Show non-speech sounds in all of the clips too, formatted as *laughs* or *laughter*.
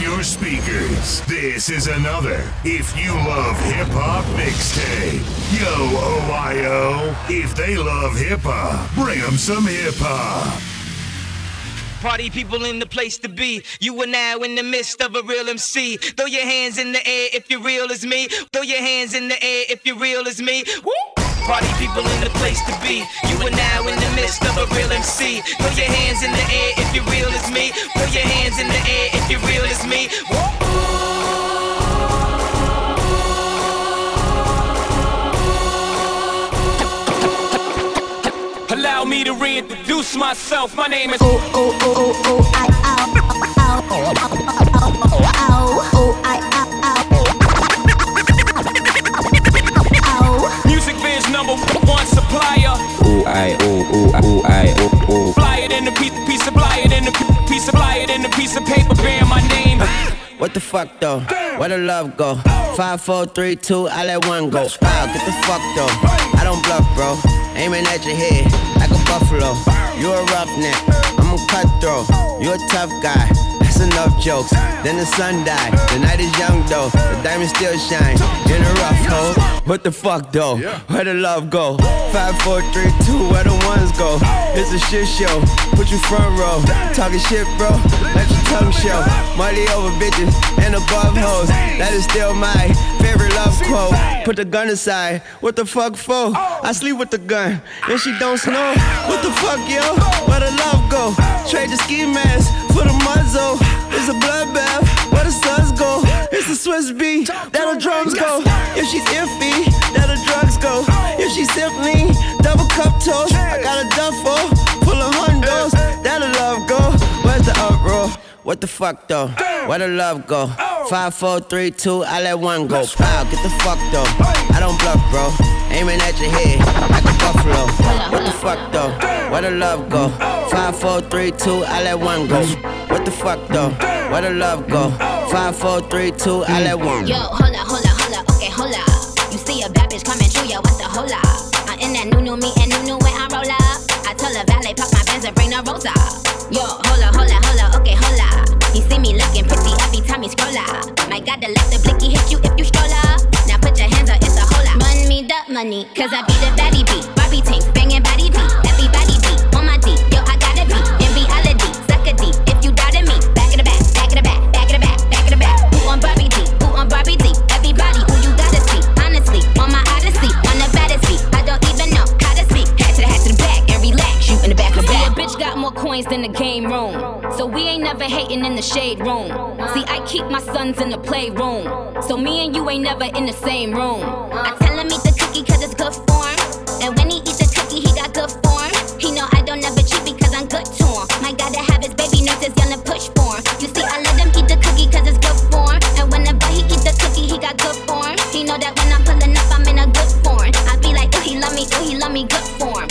your speakers. This is another If You Love Hip Hop mixtape. Yo, OIO. If they love hip hop, bring them some hip hop. Party people in the place to be. You are now in the midst of a real MC. Throw your hands in the air if you're real as me. Throw your hands in the air if you're real as me. Woo! Party people in the place to be. You are now in the midst of a real MC. Throw your hands in the air if you're real as me. Throw your hands in the air if you're real as me. Woo! Allow me to reintroduce myself. My name is. Ooh, ooh, ooh, ooh, ooh, I, ow, ow, ow, ow, ooh, one. Ooh, I, ooh, ooh, ooh, I, ooh, ooh. Fly it in a piece, piece of fly it in a piece of fly it in a piece of paper bearing my name. What the fuck though? Where the love go? Five, four, three, two, I let one go. Wow, get the fuck though. I don't bluff, bro. Aiming at your head like a buffalo. You a roughneck, I'm a cutthroat. You a tough guy. Enough jokes. Then the sun died. The night is young though. The diamond still shine in a rough hole. What the fuck though? Where the love go? Five, four, three, two. Where the ones go? It's a shit show. Put you front row. Talking shit, bro. Let your Money over bitches and above hoes. That is still my favorite love quote. Put the gun aside. What the fuck for? I sleep with the gun and she don't snow. What the fuck, yo? Where the love go? Trade the ski mask for the muzzle. It's a bloodbath. Where the suns go? It's the Swiss beat. That the drums go. If she's iffy, that the drugs go. If she's simply double cup toast, I got a duffel full of hundos. That the love go. Where's the uproar? What the fuck though? Where the love go? Five, four, three, two, I let one go. Wow, get the fuck though. I don't bluff, bro. Aiming at your head like a buffalo. What the fuck though? Where the love go? Five, four, three, two, I let one go. What the fuck though? Where the love go? Five, four, three, two, I let one. Yo, hold up, hold up, hold up, okay, hold up. You see a bad bitch coming through, yo, what's the hola? I'm in that new new me and new new when I roll up. I tell the valet park my Benz and bring the rosa. Yo, hola, hola, hola, okay, hola. Me looking pretty every time you scroll up. My God, to let the blicky hit you if you stroll up. Now put your hands up, it's a hola. Run me the money, cause I be the baddie beat. Barbie tank, banging body coins the game room. So we ain't never hating in the shade room. See, I keep my sons in the playroom. So me and you ain't never in the same room. I tell him eat the cookie cause it's good form. And when he eat the cookie, he got good form. He know I don't ever cheat because I'm good to him. My god, to have his baby nurses gonna push for him. You see, I let him eat the cookie cause it's good form. And whenever he eat the cookie, he got good form. He know that when I'm pulling up, I'm in a good form. I be like, ooh, he love me, oh, he love me, good form.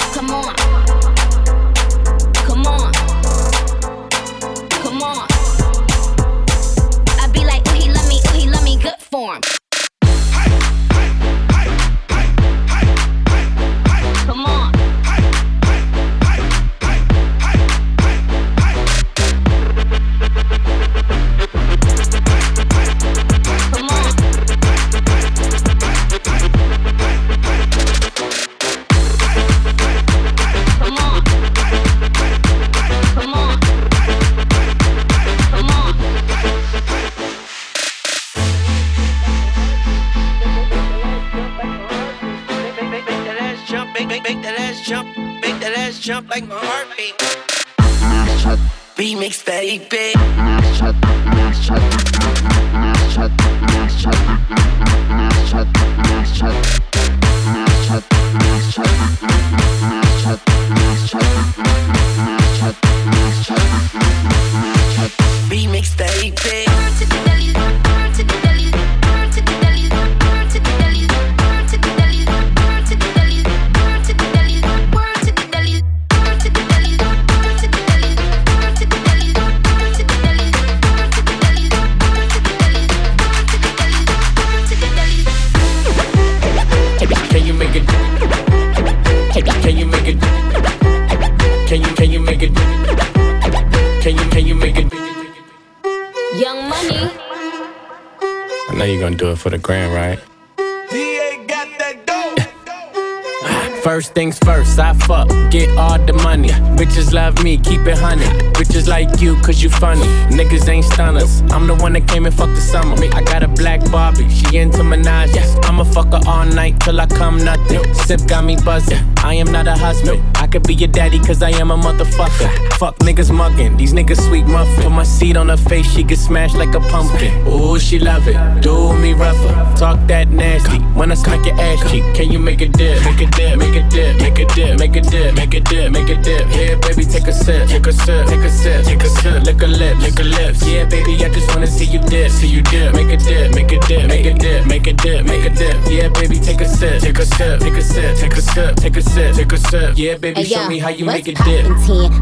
Come nothing. Sip got me buzzing. I am not a husband. I could be your daddy, cause I am a motherfucker. Fuck niggas mugging, these niggas sweet muffin. Put my seed on her face, she get smashed like a pumpkin. Ooh, she love it. Do me rougher. Talk that nasty. When I smack your ass cheek, can you make a dip? Make a dip, make a dip, make a dip, make a dip, make a dip, make a dip. Yeah, baby, take a sip, take a sip, take a sip, take a sip. Lick a lip, lick a lips. Yeah, baby, I just wanna see you dip, see you dip. Make a dip, make a dip, make a dip, make a dip, make a dip. Yeah, baby, take a sip, take a sip, take a sip, take a sip, take a sip, take a sip. Yeah, baby, show me how you make a dip.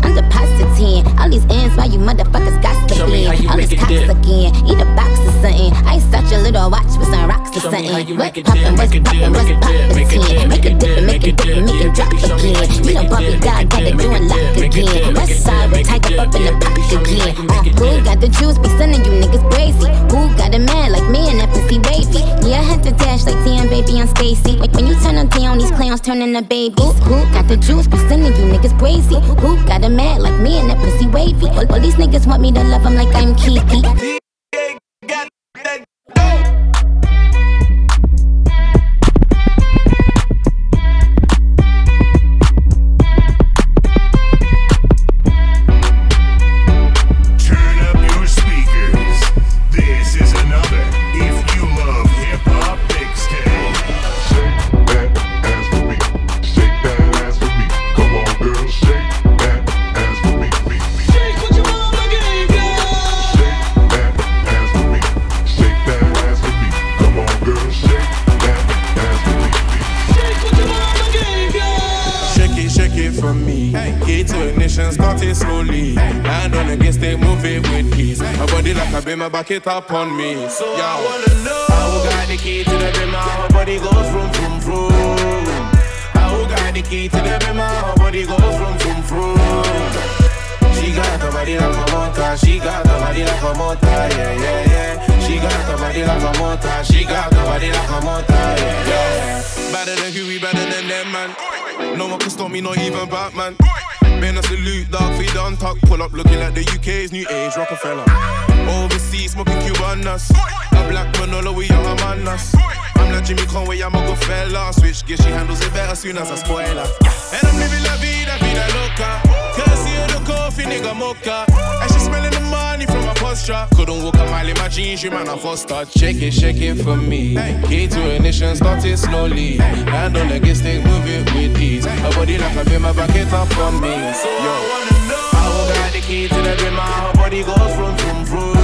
I'm depositing all these ends while you motherfuckers got to Show me how you All make these cops dip. again. Eat a box something. Ice out your little watch with some rocks or something. how you What's poppin', dip, what's make it dip, poppin', make it dip, poppin', dip, Make it dip, dip, make make it drop Show me how again. you done it brought me dip, down, make got it doing lock dip, make it again. dip, make West it side, dip, we make it tiger dip, up in the yeah, back baby, show me how again. you Uh, make it Who dip. got the juice? Be sending you niggas crazy. Who got a man like me and that pussy wavy? Yeah, I had to dash like damn baby on Stacy. Like when you turn them down, these clowns turn into babies. Who got the juice? Be sending you niggas crazy. Who got a man like me and that pussy wavy? All, all these niggas want me to love them like I'm Kiki. To ignition, start it slowly. Hand on the gas, they move it with ease. My body like a beamer, back it up on me. So I wanna know how got the key to the beamer. Her body goes from from from. How got the key to the beamer? Her body goes from from from. She got the body like a motor. She got the body like a motor. Yeah, yeah, yeah. She got the body like a motor. She got the body like a motor. Yeah, yeah. Better than Huey, better than them, man. No one can stop me, not even Batman. Been a salute, dog, feed on tuck. Pull up looking like the UK's new age Rockefeller. Overseas, smoking Cubanas. A black Manolo, we are manas. I'm like Jimmy Conway, I'm a good fella. Switch gear, she handles it better soon as I spoil her. And I'm living la vida, vida loca. Cause you're the coffee, nigga mocha. Posture. Couldn't walk a mile in my jeans, you man, I foster. Shake it, shake it for me. Key to ignition, start it slowly. Hand on the gas, stick, move it with ease. Her body like a bimmer, back it up on me. Yo, I how got the key to the bimmer. Her body goes from from from.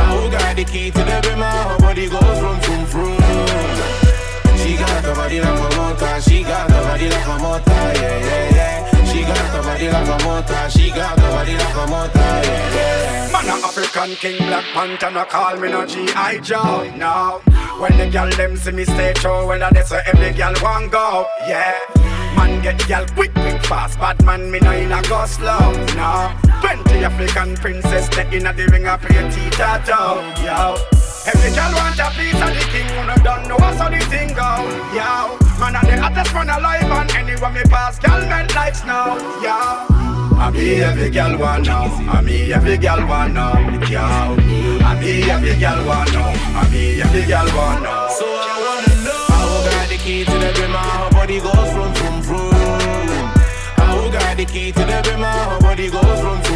How got the key to the bimmer? Her body goes from from from. She got the body like a motor. She got the body like a motor. Yeah, yeah, yeah. Got the body like a motor. She got the body like a motor. Yeah, yeah. Man a African king, Black Panther, no call me no G.I. Joe, no When the girl them see me stay true, well that's where every girl want go, yeah Man get girl quick, quick, fast, bad man me no in a go slow, no Twenty African princess, they in a the ring a play tea-tato, yo Every girl want a piece of the king, who no don't know how the thing go, yo Man a the hottest man alive, and anywhere me pass, girl melt like snow, yo I me every girl want know. I me every girl want know. Yo. I me every girl want know. I me every girl want know. So I wanna know how got the key to the bimmer? Her body goes from from from. How got the key to the bimmer? Her body goes from from.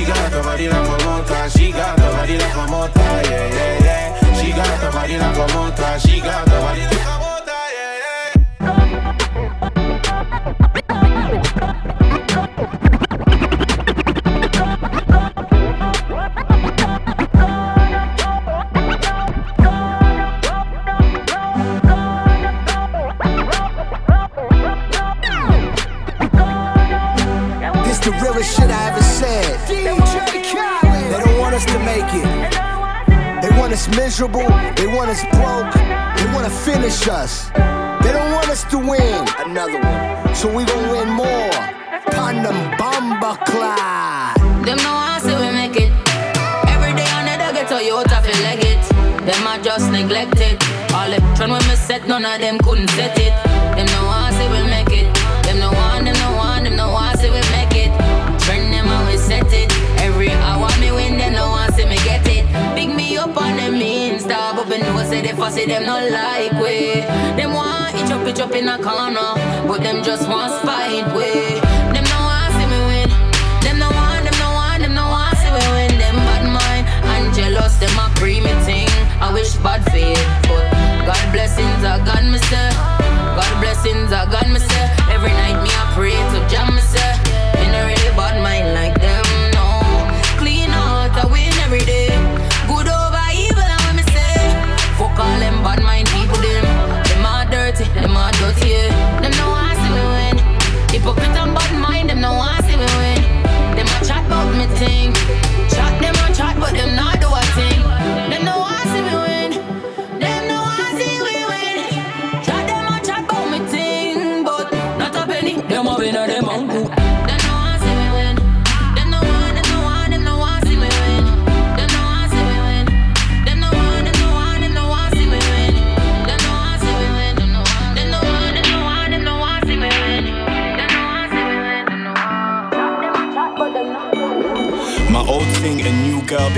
She got the body like. She got the body like. Yeah, yeah, yeah. She got the body like. She got the body like. Yeah, yeah. The realest shit I ever us to make it. They want us miserable, they want us broke, they want to finish us. They don't want us to win another one, so we gon' win more. Pandem Bamba Clyde. Them know want see we make it. Every day on the dog, Toyota feel like it. Them are just neglected. All the trend when we set, none of them couldn't set it. Them know want see we make it. Them no one. them no one. them no want say we make it. Say they fussy, them no like way. Them want each up, each up in a corner, but them just want fight way. Them no want see me win. Them no want, them no want, them no want see me win. Them bad mind and jealous, them a pre thing. I wish bad fate, but God blessings are God me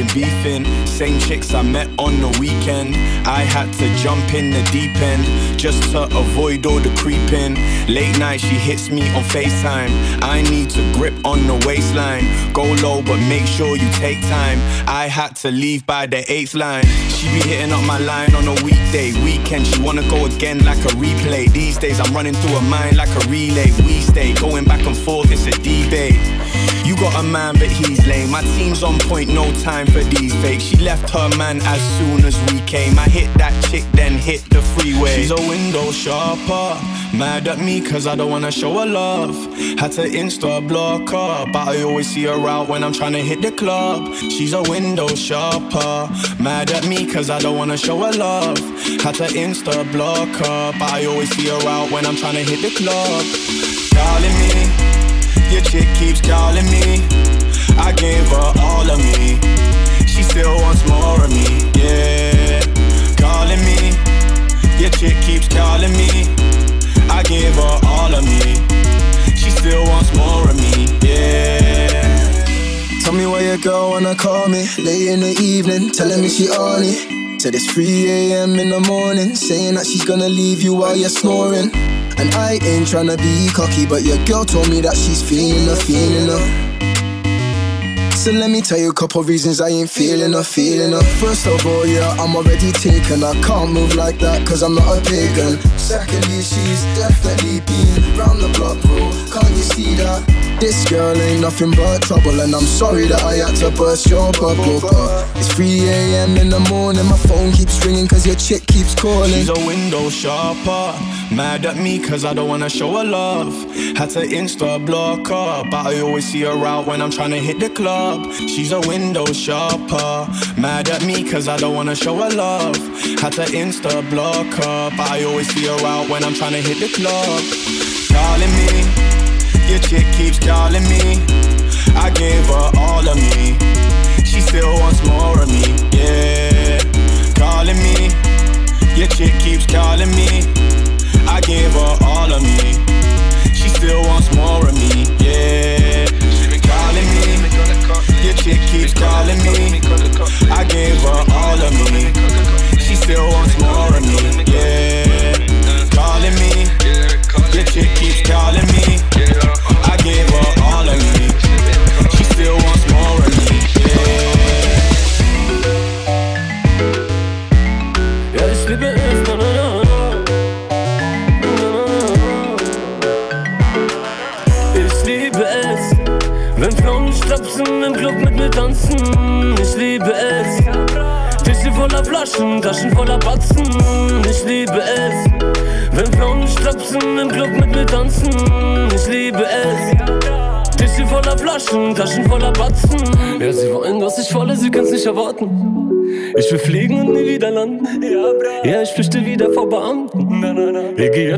been beefing. Same chicks I met on the weekend. I had to jump in the deep end just to avoid all the creeping. Late night she hits me on FaceTime. I need to grip on the waistline. Go low, but make sure you take time. I had to leave by the eighth line. She be hitting up my line on a weekday. Weekend, she wanna go again like a replay. These days I'm running through her mind like a relay. We stay going back and forth, it's a debate. Got a man, but he's lame. My team's on point, no time for these fakes. She left her man as soon as we came. I hit that chick, then hit the freeway. She's a window shopper. Mad at me cause I don't wanna show her love. Had to insta block her, but I always see her out when I'm trying to hit the club. She's a window shopper. Mad at me cause I don't wanna show her love. Had to insta block her, but I always see her out when I'm trying to hit the club. Calling me. Your chick keeps calling me. I gave her all of me. She still wants more of me. Yeah, calling me. Your chick keeps calling me. I gave her all of me. She still wants more of me. Yeah. Tell me why your girl wanna call me late in the evening, telling me she on it. Said it's 3 a.m. in the morning, saying that she's gonna leave you while you're snoring. And I ain't tryna be cocky, but your girl told me that she's feeling her, feeling her. So let me tell you a couple reasons I ain't feeling her, feeling her. First of all, yeah, I'm already taken. I can't move like that, cause I'm not a pagan. Secondly, she's definitely been round the block, bro. Can't you see that? This girl ain't nothing but trouble, and I'm sorry that I had to burst your bubble. But it's 3 a.m. in the morning, my phone keeps ringing, cause your chick keeps calling. She's a window shopper. Mad at me cause I don't wanna show her love. Had to insta block her, but I always see her out when I'm trying to hit the club. She's a window shopper. Mad at me cause I don't wanna show her love. Had to insta block her, but I always see her out when I'm trying to hit the club. Calling me, your chick keeps calling me. I gave her all of me. She still wants more of me, yeah. Calling me, your chick keeps calling me. I gave her all of me. She still wants more of me, yeah. Your chick keeps calling me. I gave her all of me. She still wants more of me, yeah. Calling me. Your chick keeps calling me.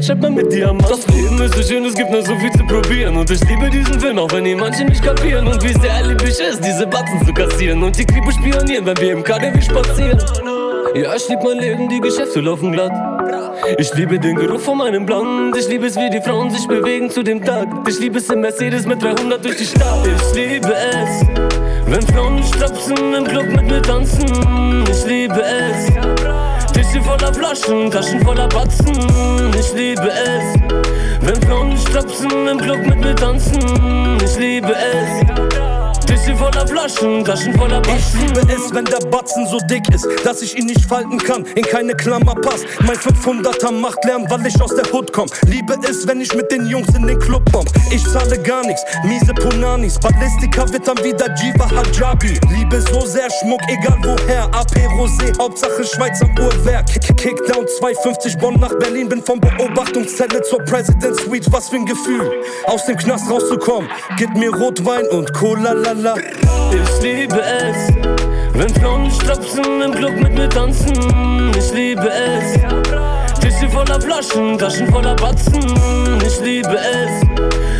Schreibt man mit Diamanten. Das Leben ist so schön, es gibt nur so viel zu probieren. Und ich liebe diesen Film, auch wenn die manche nicht kapieren. Und wie sehr lieb ich es, diese Batzen zu kassieren. Und die Kripo spionieren, wenn wir im KDW spazieren. Ja, ich lieb mein Leben, die Geschäfte laufen glatt. Ich liebe den Geruch von meinem Blond. Ich liebe es, wie die Frauen sich bewegen zu dem Tag. Ich liebe es im Mercedes mit 300 durch die Stadt. Ich liebe es, wenn Frauen stapsen im Club mit mir tanzen. Ich liebe es. Tische voller Flaschen, Taschen voller Batzen. Ich liebe es, wenn Frauen stapsen im Club mit mir tanzen. Ich liebe es. Tische voller Flaschen, Taschen voller Batzen. Ich liebe es, wenn der Batzen so dick ist, dass ich ihn nicht falten kann, in keine Klammer passt. Mein 500er macht Lärm, weil ich aus der Hood komm. Liebe es, wenn ich mit den Jungs in den Club bomb. Ich zahle gar nichts, miese Punanis. Ballistika wird dann wieder Jiva Hajabi. Liebe so sehr Schmuck, egal woher. AP Rosé, Hauptsache Schweizer Uhrwerk. Kickdown 250 Bonn nach Berlin, bin von Beobachtungszelle zur President Suite. Was für ein Gefühl, aus dem Knast rauszukommen. Gib mir Rotwein und Cola, la Ich liebe es, wenn Frauen stapsen im Club mit mir tanzen. Ich liebe es, Tische voller Flaschen, Taschen voller Batzen. Ich liebe es,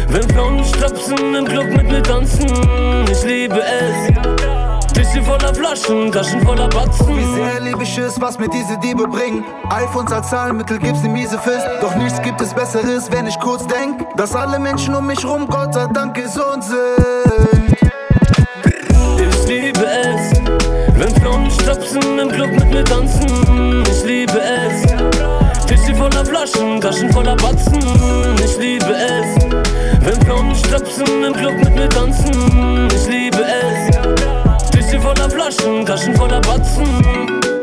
wenn Frauen stapsen im Club mit mir tanzen. Ich liebe es. Tische voller Flaschen, Taschen voller Batzen. Wie sehr lieb ich es, was mir diese Diebe bringen. iPhones als Zahlmittel gibt's ne miese Fist. Doch nichts gibt es Besseres, wenn ich kurz denk, dass alle Menschen um mich rum Gott sei Dank gesund sind. Stapsen im Club mit mir tanzen. Ich liebe es, Tische voller Flaschen, Taschen voller Batzen. Ich liebe es, wenn Frauen stapsen im Club mit mir tanzen. Ich liebe es, Tische voller Flaschen, Taschen voller Batzen.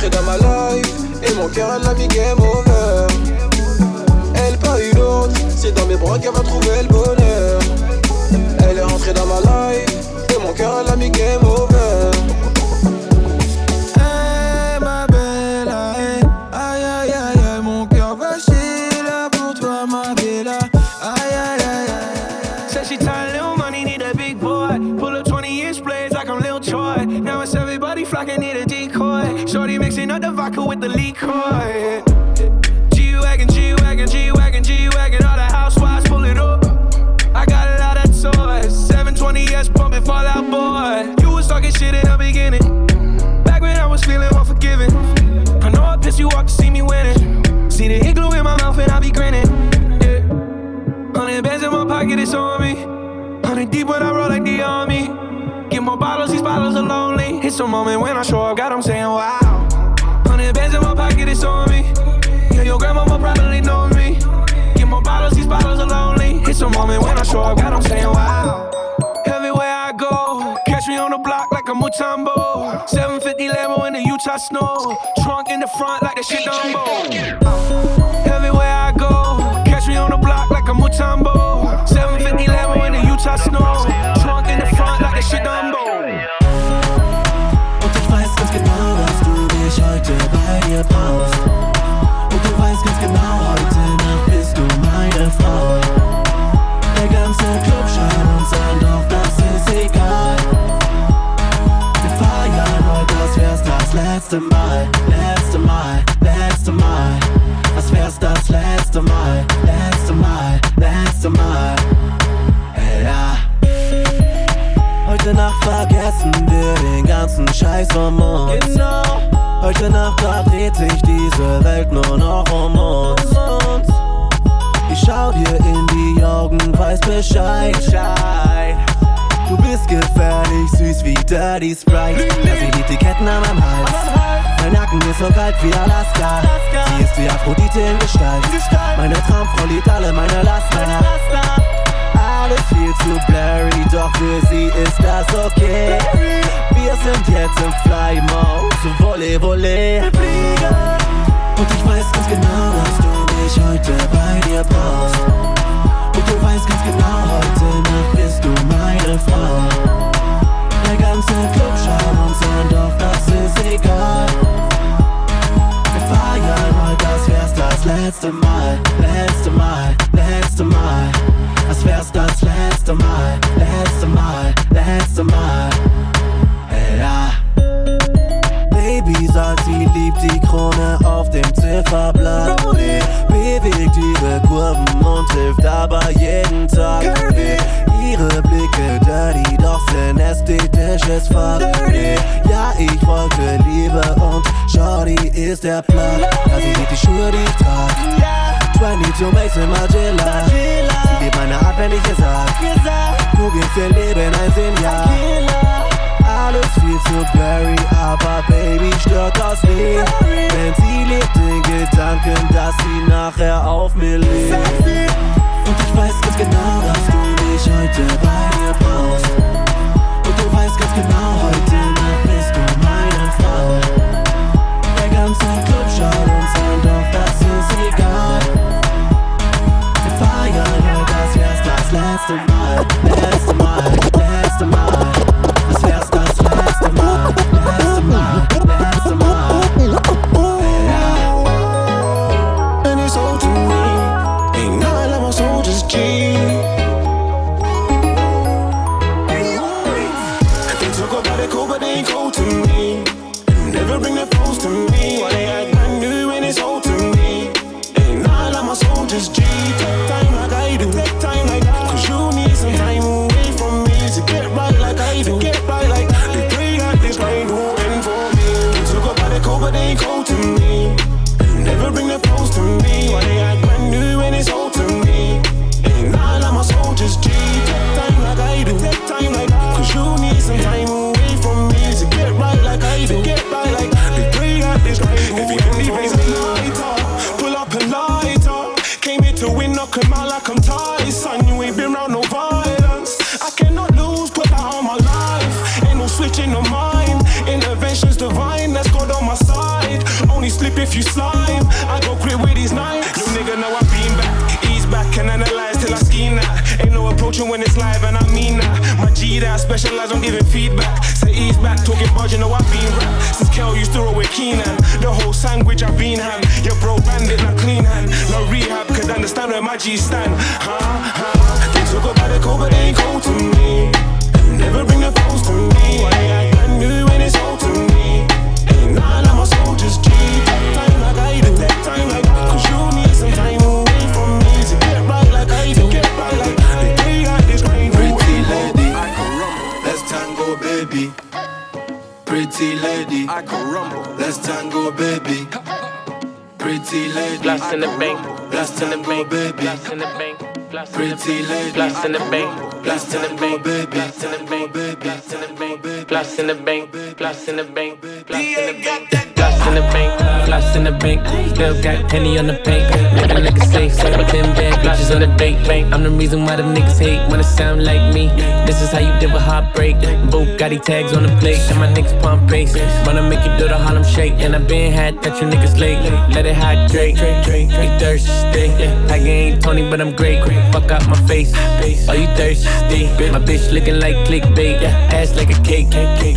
Rentrée dans ma life. Et mon cœur a game over. Elle pas une autre, c'est dans mes bras qu'elle va trouver le moment when I show up, God, I'm saying wow. Hundred bands in my pocket, it's on me. Yeah, your grandma probably knows me. Get more bottles, these bottles are lonely. It's a moment when I show up, God, I'm saying wow. Everywhere I go, catch me on the block like a Mutombo. 750 Lambo in the Utah snow. Trunk in the front like the shit Dumbo. Uns. Genau. Heute Nacht da dreht sich diese Welt nur noch um uns. Ich schau dir in die Augen, weiß Bescheid. Du bist gefährlich, süß wie Dirty Sprite. Ja, sie die Ketten an meinem Hals. Mein Nacken ist so kalt wie Alaska. Sie ist wie Aphrodite in Gestalt. Meine Traumfrau liebt alle meine Laster. Viel zu blurry, doch für sie ist das okay. Wir sind jetzt im Fly Mode, Volley, Volley. Und ich weiß ganz genau, dass du mich heute bei dir brauchst. Und du weißt ganz genau, heute Nacht bist du meine Frau. Der ganze Club schaut uns an, doch das ist egal. Wir feiern heute, als wär's das letzte Mal, letzte Mal, letzte Mal. Als wär's das letzte Mal, letzte Mal, letzte Mal. Ja. Baby sagt, sie liebt die Krone auf dem Zifferblatt. Bewegt ihre Kurven und hilft aber jeden Tag. Ihre Blicke dirty, doch sind ästhetisches. Nee, ja, ich wollte Liebe und Shorty ist der Plan. Ja, sie liebt die Schuhe, die ich trag. 22 Mason Magilla. Liebt meine Art, wenn ich ihr sag. Du gibst ihr Leben ein Sinn, ja alles viel zu blurry, aber Baby stört das nie. Denn sie lebt den Gedanken, dass sie nachher auf mir lebt. Und ich weiß ganz genau, dass du mich heute in the bank, blast in the bank, blast in the bank, blast in the bank. Still got penny on the bank. A nigga safe, say ten bad bitches on the date. I'm the reason why them niggas hate when it sound like me. This is how you deal with heartbreak. Bugatti tags on the plate, and my niggas pump bass. Wanna make you do the Harlem shake, and I been had that you niggas late. Let it hydrate, you thirsty. Tiger ain't Tony, but I'm great. Fuck out my face. Are you thirsty? My bitch looking like clickbait. Ass like a cake.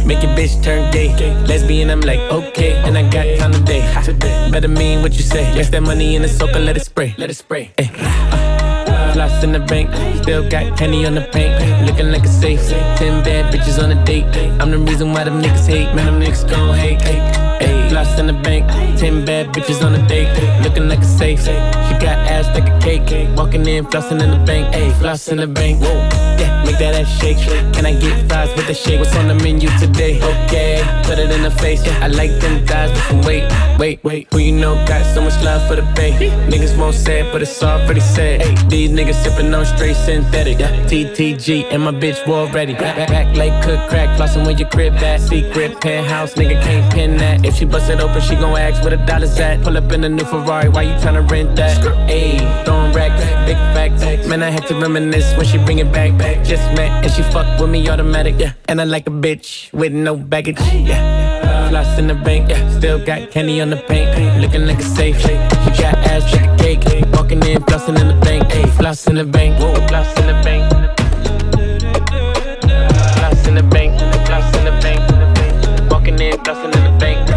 Make your bitch turn gay. Lesbian, I'm like, okay. And I got time today. Better mean what you say. Yes, that money in the soaker, let it spray. Let it spray. Ay. Floss in the bank, still got penny on the paint. Looking like a safe. Ten bad bitches on a date. I'm the reason why them niggas hate. Man, them niggas gon' hate. Ay. Floss in the bank, ten bad bitches on a date. Looking like a safe. She got ass like a cake. Walking in, flossing in the bank. Ay, floss in the bank. Yeah, make that ass shake. Can I get fries with the shake? What's on the menu today? Okay, put it in the face. I like them thighs, but from wait, wait, wait. Who you know got so much love for the bay? Niggas won't say it, but it's already said. These niggas sipping on straight synthetic. TTG and my bitch already. Back, back, back like cook crack, flossing when your crib at. Secret penthouse, nigga can't pin that. If she bust it open, she gon' ask where the dollars at. Pull up in a new Ferrari, why you tryna rent that? Ayy, throwing racks, big facts. Man, I had to reminisce when she bring it back. Just met and she fuck with me automatic, yeah. And I like a bitch with no baggage, yeah. Floss in the bank, yeah. Still got candy on the paint, looking like a safe. She got ass like a cake, walking in, flossing in the bank, ayy. Floss in the bank, whoa, floss in the bank. Floss in the bank, floss in the bank. Walking in, flossing in the bank,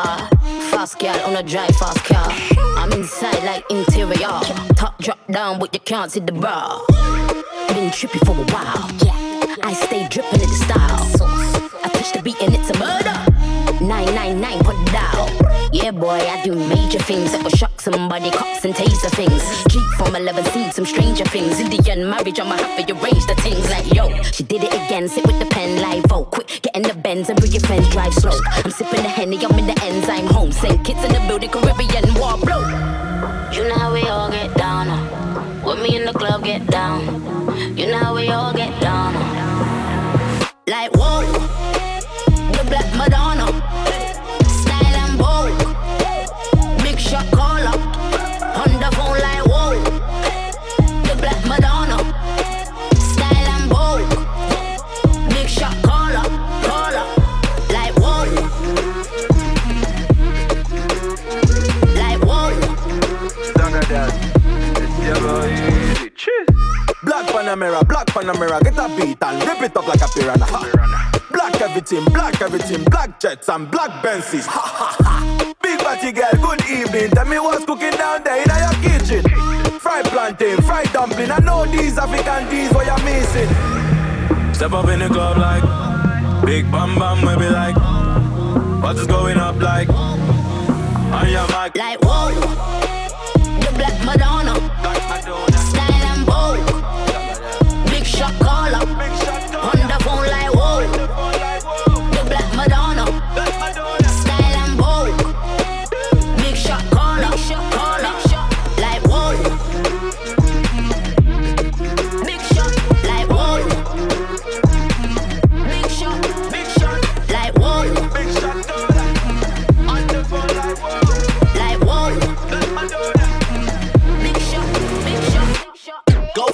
Star. Fast girl on a drive fast car. I'm inside like interior. Top drop down, but you can't see the bra. Been trippy for a while. Yeah, I stay dripping in the style. I touch the beat and it's a murder. 999 put it down. Yeah, boy, I do major things that will shock somebody, cops and taser things. Jeep from 11, seen some stranger things. Indian marriage, I'ma have to arrange the things like yo. She did it again, sit with the pen like vote. Quick, get in the Benz and bring your friends, drive slow. I'm sipping the Henny, I'm in the I'm home. Send kids in the building, Caribbean war blow. You know how we all get down. uh. With me in the club, get down. You know how we all get down. uh. Like whoa, Panamera, black Panamera, get a beat and rip it up like a piranha. Ha. Black everything, black everything, black jets and black Benzes. Ha ha ha. Big body girl, good evening. Tell me what's cooking down there in your kitchen. Fried plantain, fried dumpling. I know these African D's what you're missing. Step up in the club like Big Bam Bam, we be like What is going up like On your mic Like whoa, the Black Madonna,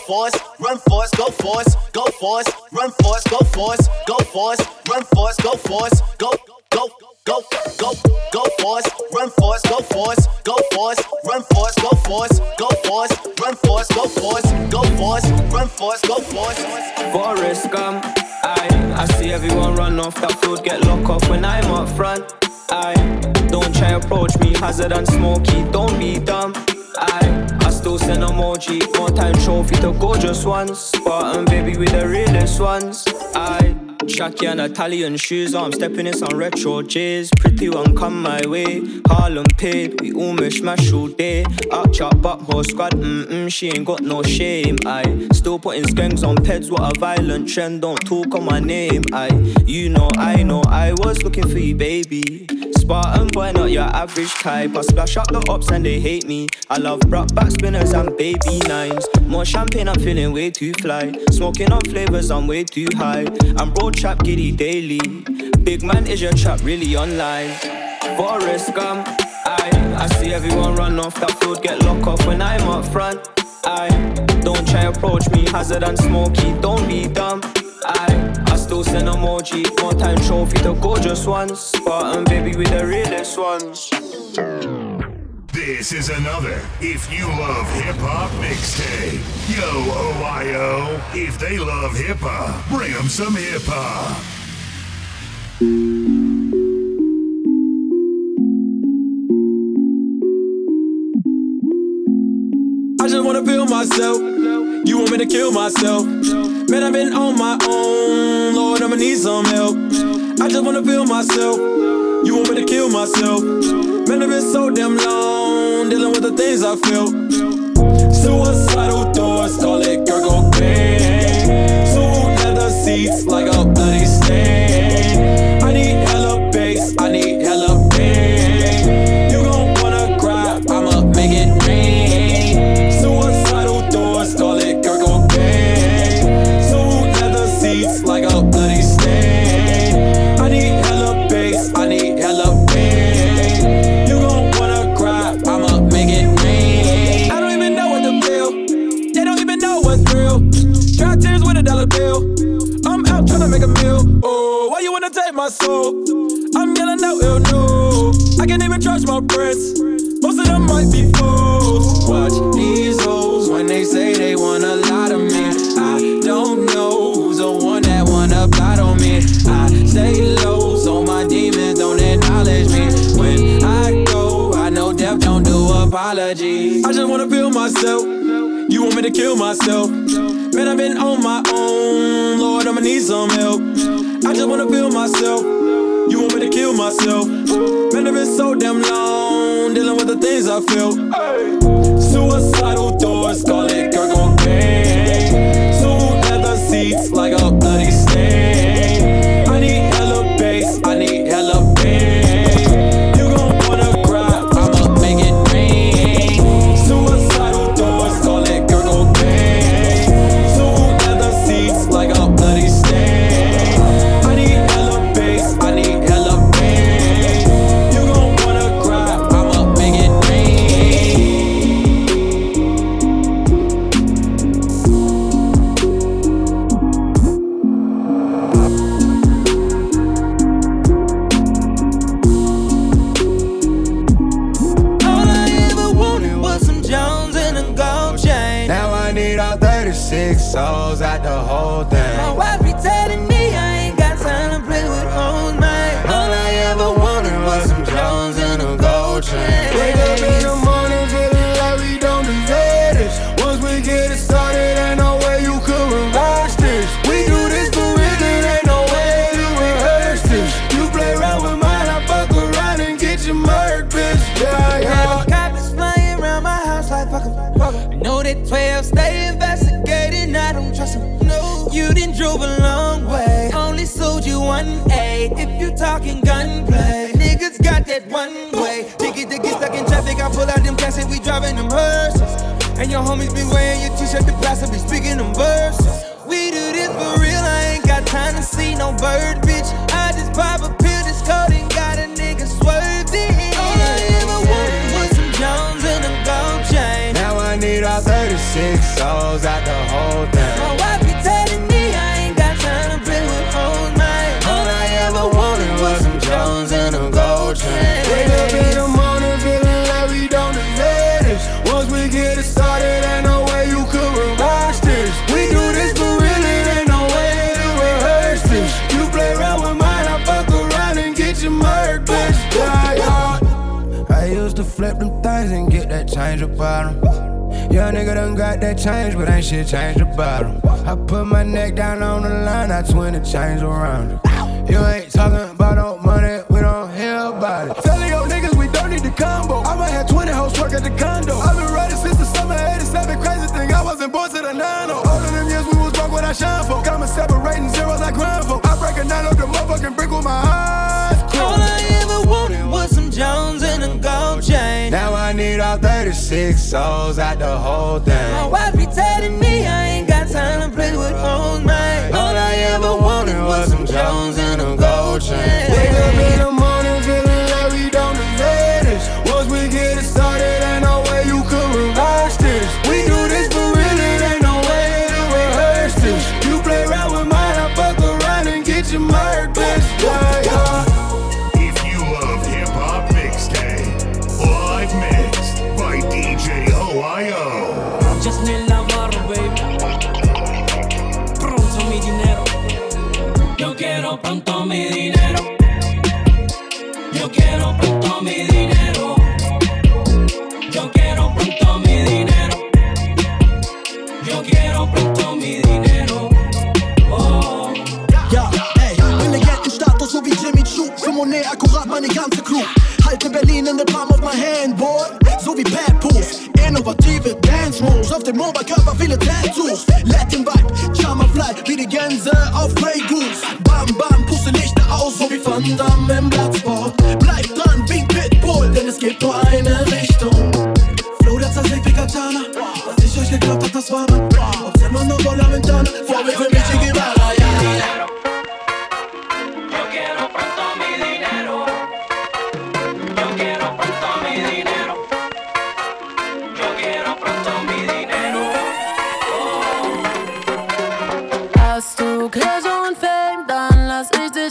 Force, run force, go force, go force, run force, go force, go force, run force, go force, go go go go go force, run force, go force, go force, run force, go force, go force, run force, go force, go force, run force, go force. Forrest Gump, I I see everyone run off that field, get locked off when I'm up front. I don't try approach me, hazard and smoky, don't be dumb. I I still send emoji, more time trophy to gorgeous ones. Spartan baby with the realest ones. I Shaki and Italian shoes, I'm stepping in some retro J's. Pretty one come my way, Harlem paid, we almost smash all day. Arch up, but whole squad, mm mm, she ain't got no shame. I still putting skanks on peds, what a violent trend. Don't talk on my name. I, you know, I know, I was looking for you, baby. Spartan boy, not your average type. I splash up the ops and they hate me. I love brought back spinners and baby nines. More champagne, I'm feeling way too fly. Smoking on flavors, I'm way too high. I'm broad trap giddy daily. Big man, is your trap really online? Forrest Gump, I I see everyone run off that field, get locked off when I'm up front. I don't try approach me, hazard and smoky, don't be dumb. I I still send emoji, more time trophy to gorgeous ones. Spartan baby with the realest ones. This is another If You Love Hip Hop mixtape. Yo, OIO. If they love hip hop, bring them some hip hop. I just wanna feel myself. You want me to kill myself? Man, I've been on my own. Lord, I'ma need some help. I just wanna feel myself. You want me to kill myself? Man, I've been so damn long dealing with the things I feel. Suicidal thoughts, call it girl cocaine. Two leather seats like a bloody stain. I need hella bass, I apologies. I just wanna feel myself. You want me to kill myself? Man, I've been on my own. Lord, I'ma need some help. I just wanna feel myself. You want me to kill myself? Man, I've been so damn long dealing with the things I feel. Suicidal thoughts calling. all day. your homies be wearing your t-shirt, the pastor be speaking them words. bottom. Young nigga done got that change, but ain't shit changed the bottom. I put my neck down on the line, I twin the change around. need all 36 souls out the whole thing. My wife be telling me I ain't got time to play with old mine. All I ever wanted was some Jones and a gold chain. Wake up in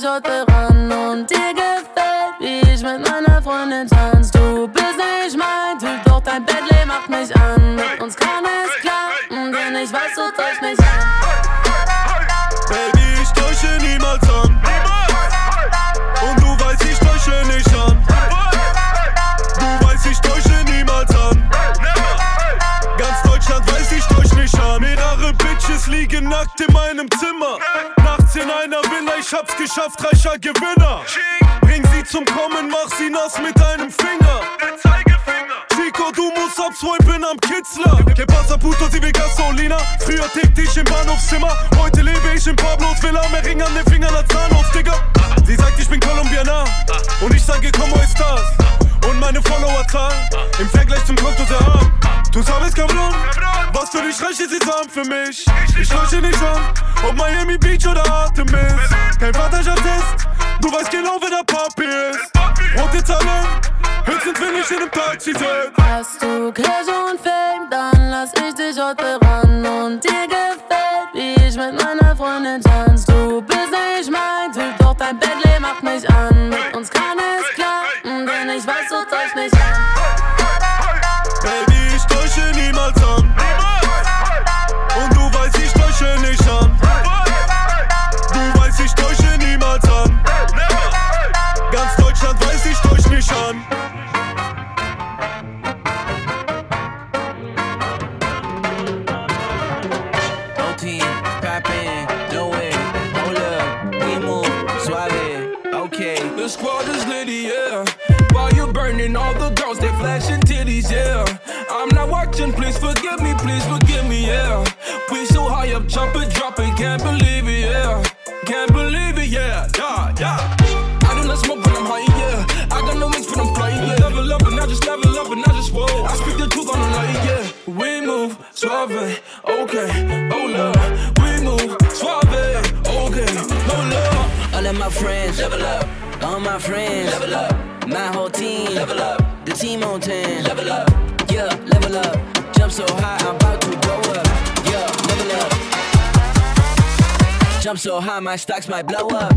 Schulte ran und dir gefällt, wie ich mit meiner Freundin tanz. Du bist nicht mein Typ, doch dein Bentley macht mich an. Mit uns kann es klappen, denn ich weiß, du täuscht mich an. Hab's geschafft, reicher Gewinner. Bring sie zum Kommen, mach sie nass mit einem Finger. Chico, du musst abswipen am Kitzler. Que pasa puto, sie will Gasolina. Früher tickte ich im Bahnhofszimmer. Heute lebe ich in Pablos Villa. Mehr Ring an den Fingern als Zahnhof, Digga. Sie sagt, ich bin Kolumbianer. Und ich sage, como estas? Und meine Followerzahl im Vergleich zum Konto sehr arm. Du sabes, cabrón, was für dich reich ist, ist arm für mich. Ich leuchte nicht an, ob Miami Beach oder Artemis. Kein Vaterschaftstest, du weißt genau, wer der Papi ist. Rote Zahlen, höchstens wenn ich in einem Taxi sitze. Hast du Cash und Fame, dann lass ich dich heute ran. Und dir gefällt, wie ich mit meiner Freundin friends, level up. All my friends, level up. My whole team, level up. The team on 10, level up. Yeah, level up. Jump so high, I'm about to blow up. Yeah, level up. Jump so high, my stocks might blow up.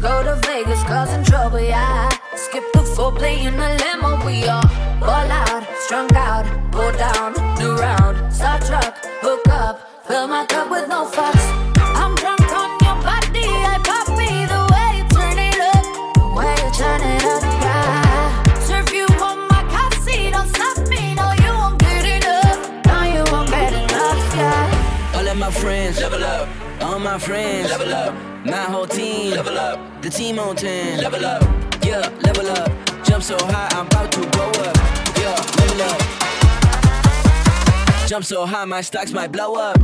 Go to Vegas, causing trouble, yeah. Skip the foreplay in the limo, we all ball out, strung out, pull down, new round, start truck, hook up, fill my cup with no fucks. I'm drunk on your body, I pop me the way you turn it up, the way you turn it up, yeah. Serve you on my car seat, don't stop me, no, you won't get enough, no, you won't get enough, yeah. All of my friends, level up. All my friends, level up. My whole team, level up. The team on 10, level up. Yeah, level up. Jump so high, I'm about to blow up. Yeah, level up. Jump so high, my stocks might blow up.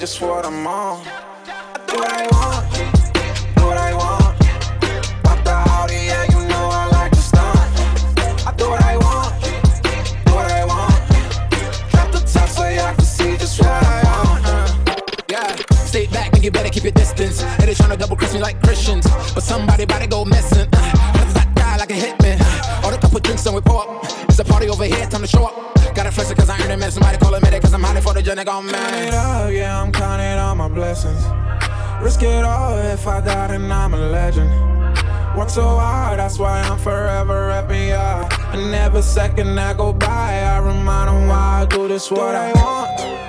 Just what I'm on. Do what I want. Do what I want. Pop the Audi, yeah, you know I like to stunt. I do what I want. Do what I want. The top so I can see just what I want. Yeah, stay back and you better keep your distance. And they tryna double cross me like Christians. But somebody about to go missing. Uh, that die like a hitman? Uh, order a couple drinks and we pour up. A party over here, time to show up. Gotta flex it cause I earned it, man. Somebody call it medic cause I'm hiding for the genic on Count it up, yeah, I'm counting on my blessings. Risk it all if I got it, I'm a legend. Work so hard, that's why I'm forever rapping, yeah. And every second that go by, I remind them why I do this what I want.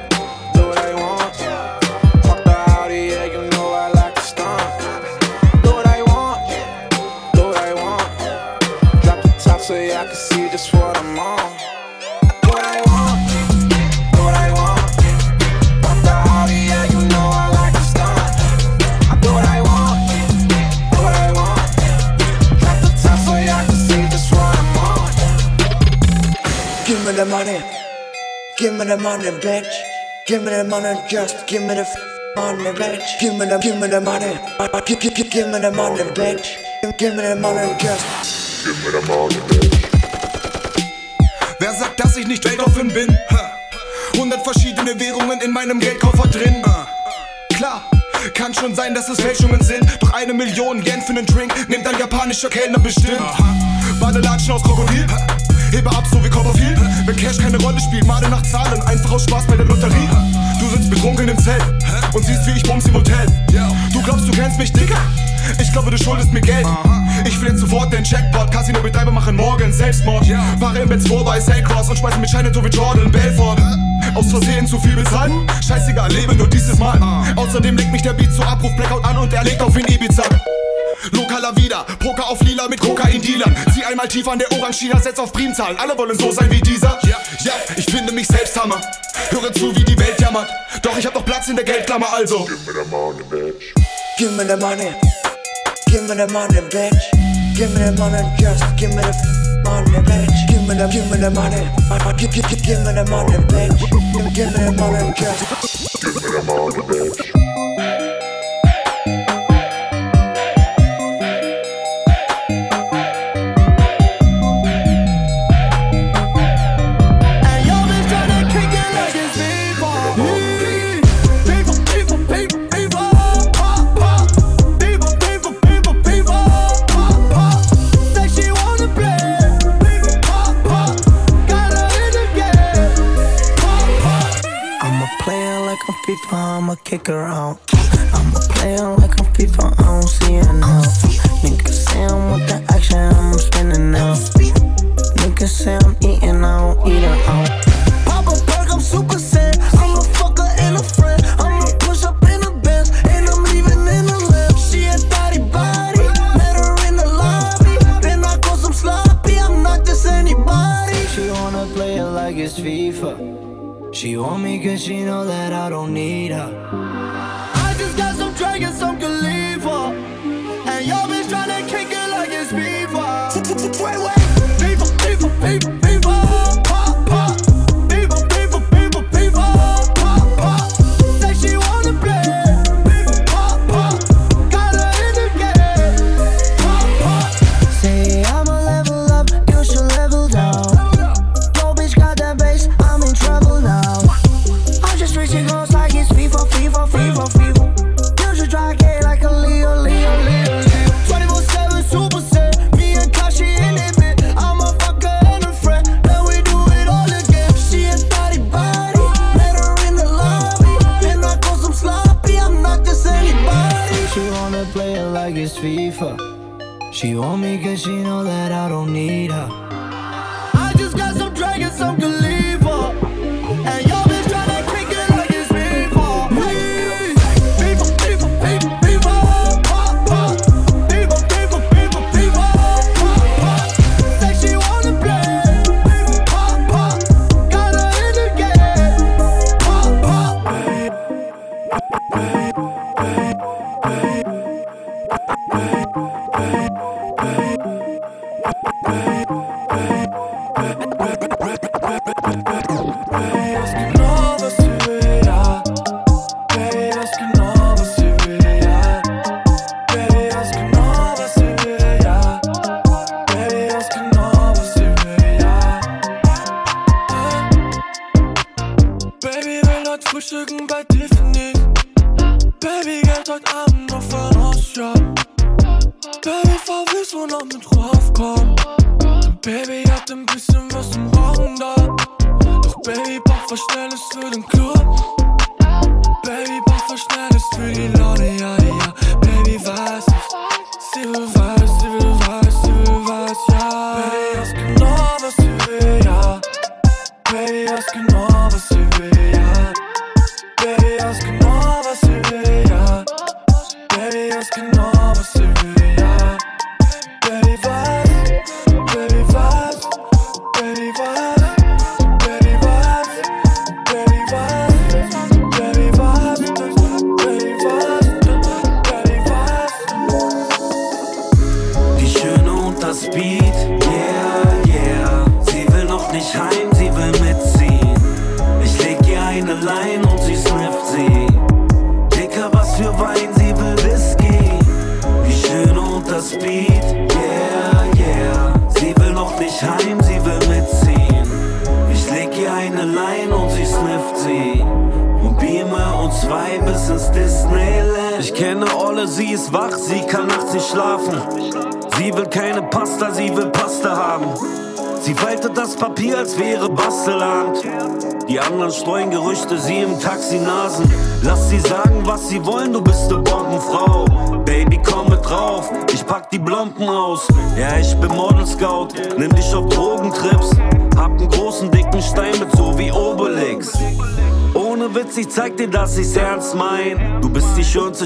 So can see just what I'm on. What I want. What I want. The yeah, you know I like stunt. I do what I want. What I want. The top so can see just what I'm on. Give me the money. Give me the money, bitch. Give me the money, just give me the f- money, bitch. Give me the, give me the money. Give, give, give, give me the money, bitch. Give me the money, just. Wer sagt, dass ich nicht weltoffen bin? Ha. 100 verschiedene Währungen in meinem Geldkoffer drin. Ah. Klar, kann schon sein, dass es Fälschungen sind. Doch eine Million Yen für nen Drink nimmt ein japanischer Kellner bestimmt. Badelatschen aus Krokodil. Hebe ab, so wie Copperfield. Wenn Cash keine Rolle spielt, male nach Zahlen. Einfach aus Spaß bei der Lotterie. Du sitzt betrunken im Zelt und siehst, wie ich bums im Hotel. Du glaubst, du kennst mich, Dicker? Ich glaube, du schuldest mir Geld. Ich will jetzt sofort den Jackpot. Casino-Betreiber machen morgen Selbstmord. Fahre im Benz vorbei, Saycross und schmeiße mit Scheinen so wie Jordan Belfort. Aus Versehen zu viel bezahlen? Scheißegal, lebe nur dieses Mal. Außerdem legt mich der Beat zu Abruf Blackout an und er legt auf in Ibiza. Lokaler wieder, Poker auf Lila mit Kokain-Dealern. Zieh einmal tief an der Orange-China, setz auf Primzahlen. Alle wollen so sein wie dieser. Ja, ja, ich finde mich selbst Hammer. Höre zu, wie die Welt jammert. Doch ich hab noch Platz in der Geldklammer, also. Give me the money, bitch. Give me the money. Give me the money, bitch. Give me the money, just give me the money, bitch. Give me the, give me the money. Give, give, give, give me the money, bitch. Give, give me the money, just. Give me the money, bitch. I'ma kick her out. I'm a player like I'm FIFA, I don't see it now. Niggas say I'm with the action, I'm spinning now. Niggas say I'm eating, I don't eat it out. Pop a perk, I'm super sad. She want me cause she know that I don't need her. I just got some drag and some Khalifa. And y'all bitch tryna kick it like it's FIFA. Wait, wait. FIFA, FIFA, FIFA.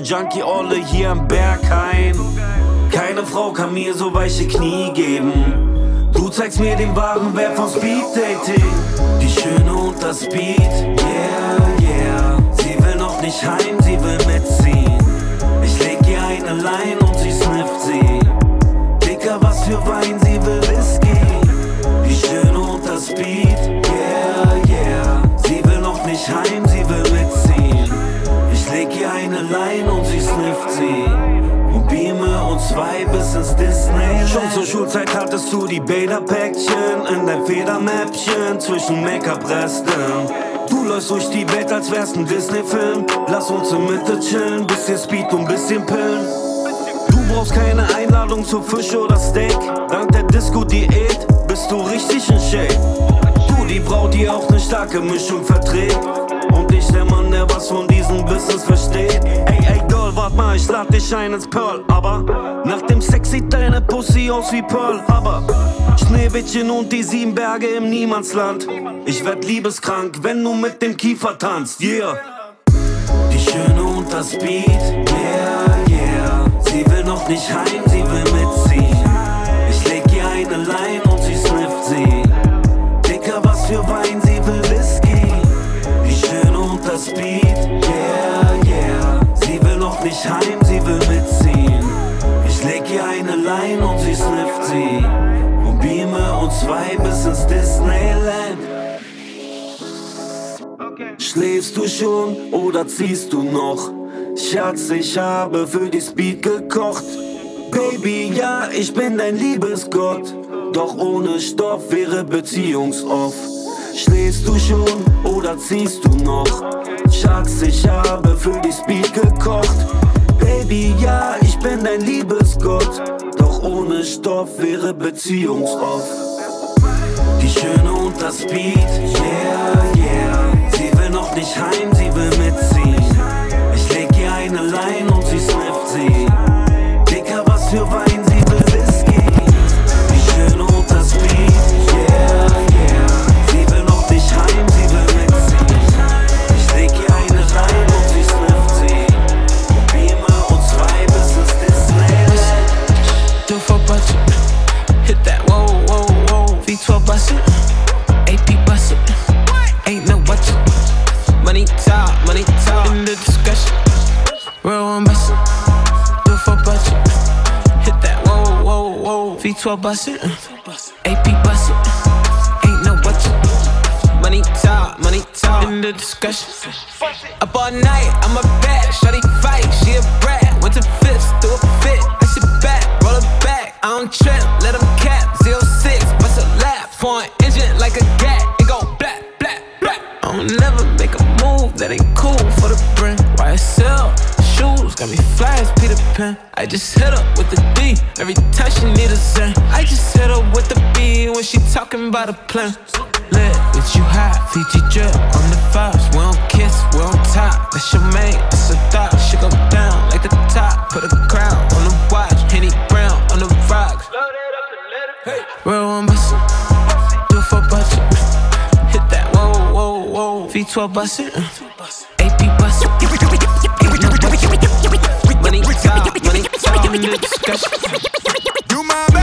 Junkie Orle hier im Bergheim. Keine Frau kann mir so weiche Knie geben. Du zeigst mir den wahren Wert von Speed Dating. Schon zur Schulzeit hattest du die Bäderpäckchen in dein Federmäppchen zwischen Make-up-Resten. Du läufst durch die Welt, als wär's ein Disney-Film. Lass uns in Mitte chillen, bisschen Speed und bisschen Pillen. Du brauchst keine Einladung zu Fisch oder Steak. Dank der Disco-Diät bist du richtig in Shape. Du, die Braut, die auch ne starke Mischung verträgt. Und ich der Mann, der was von diesem Business versteht. Ey, ey, Girl, warte mal, ich lad dich ein ins Pearl. Aber nach dem Sex sieht deine Pussy aus wie Pearl. Aber Schneewittchen und die sieben Berge im Niemandsland. Ich werd liebeskrank, wenn du mit dem Kiefer tanzt. Yeah. Die Schöne und das Beat, yeah, yeah. Sie will noch nicht heim, sie will mit Ins Disneyland. Schläfst du schon oder ziehst du noch? Schatz, ich habe für die Speed gekocht. Baby, ja, ich bin dein Liebesgott. Doch ohne Stoff wäre beziehungsoff. Schläfst du schon oder ziehst du noch? Schatz, ich habe für die Speed gekocht. Baby, ja, ich bin dein Liebesgott. Doch ohne Stoff wäre beziehungsoff. Schöne und das Beat, yeah, yeah. Sie will noch nicht heim, sie will mit money talk, money talk. In the discussion, real one bustin', do it for budget. Hit that whoa, whoa, whoa. V12 bustin', uh. AP bustin', uh. ain't no budget. Money talk, money talk. In the discussion, up all night, I'm a bad, shawty fight, she a brat. Went to fifth, threw a fit, I sit back, roll it back, I don't trip. Got me fly as Peter Pan. I just hit up with the D, every time she need a zen. I just hit up with the B when she talking about a plan. Lit, it's you hot, Fiji drip on the vibes. We don't kiss, we don't top. That's your mate, it's a thought. She go down like the top. Put a crown on the watch, Henny Brown on the rocks. Real one bustin', do for budget. Hit that, whoa, whoa, whoa. V12 bustin', AP bustin'. Discussion. You my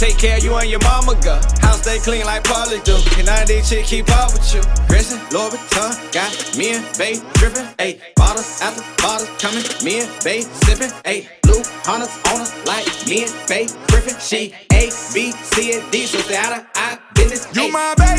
take care of you and your mama girl. House stay clean like Polly do. And none of these chicks keep up with you. Christian, Louis Vuitton, got me and Bay drippin'. Ayy, bottles after bottles coming. Me and Bay sippin'. Ayy, blue hunters on us like me and Bay grippin'. She A, B, C, and D. So stay out of our business. You my babe,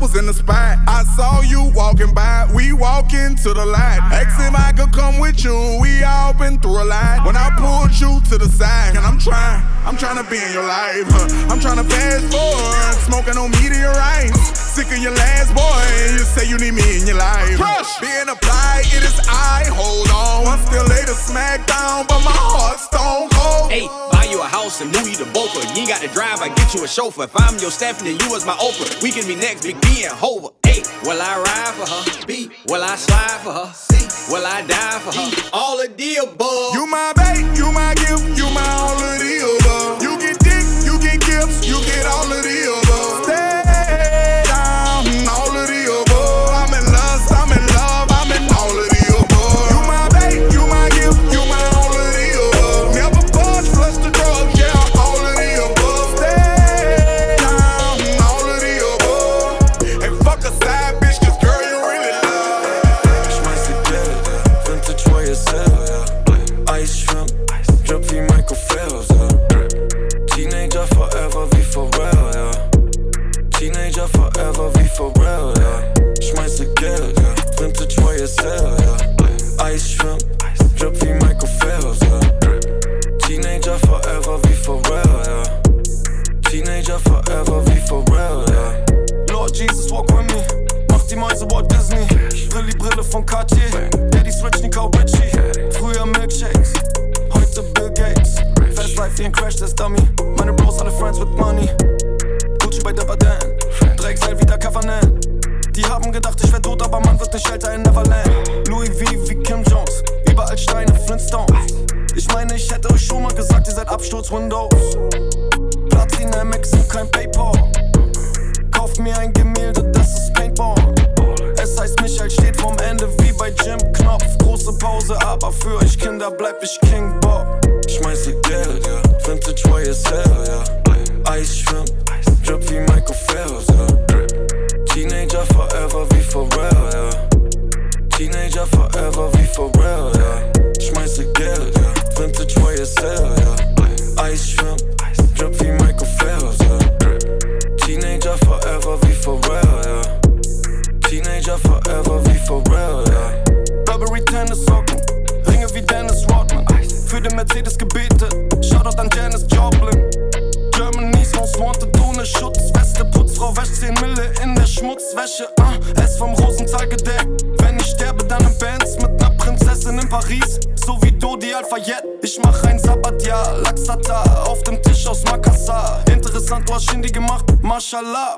was in the spot. I saw you walking by, we walk into the light. Asked if I could come with you, we all been through a lot. When I pulled you to the side, and I'm trying, I'm trying to be in your life. Huh? I'm trying to fast forward, smoking on meteorites. Sick of your last boy, you say you need me in your life. Crush! Being applied, it is I, hold on. One still later, smack down, but my heart's stone cold. Hey, buy you a house and move you to Boca. You ain't got to drive, I get you a chauffeur. If I'm your Stedman, you was my Oprah. We can be next, Big A, will I ride for her? B, will I slide for her? C, will I die for her? All the above. You my babe, you my gift, you my all Mäuse Walt Disney. Brilli Brille von Cartier. Daddy Switch, Nico Ritchie. Früher Milkshakes, heute Bill Gates. Fast Life wie ein Crash Test Dummy. Meine Bros alle Friends with Money. Gucci bei Dapper Dan. Dreckseil wie der Covenant. Die haben gedacht, ich wär tot, aber man wird nicht älter in Neverland. Louis V wie Kim Jones. Überall Steine, Flintstones. Ich meine, ich hätte euch schon mal gesagt, ihr seid Absturz Windows. Platin MX und kein Paypal. Kauf mir ein Gemälde, das ist Paintball. Es heißt, Michael steht vorm Ende wie bei Jim Knopf. Große Pause, aber für euch Kinder bleib ich King Bob. Schmeiß ihr Geld, ja. Vintage YSL, ja. Ice Shrimp, Drip wie Michael Phelps, ja. Teenager forever wie Pharrell, ja. Teenager forever Mashallah,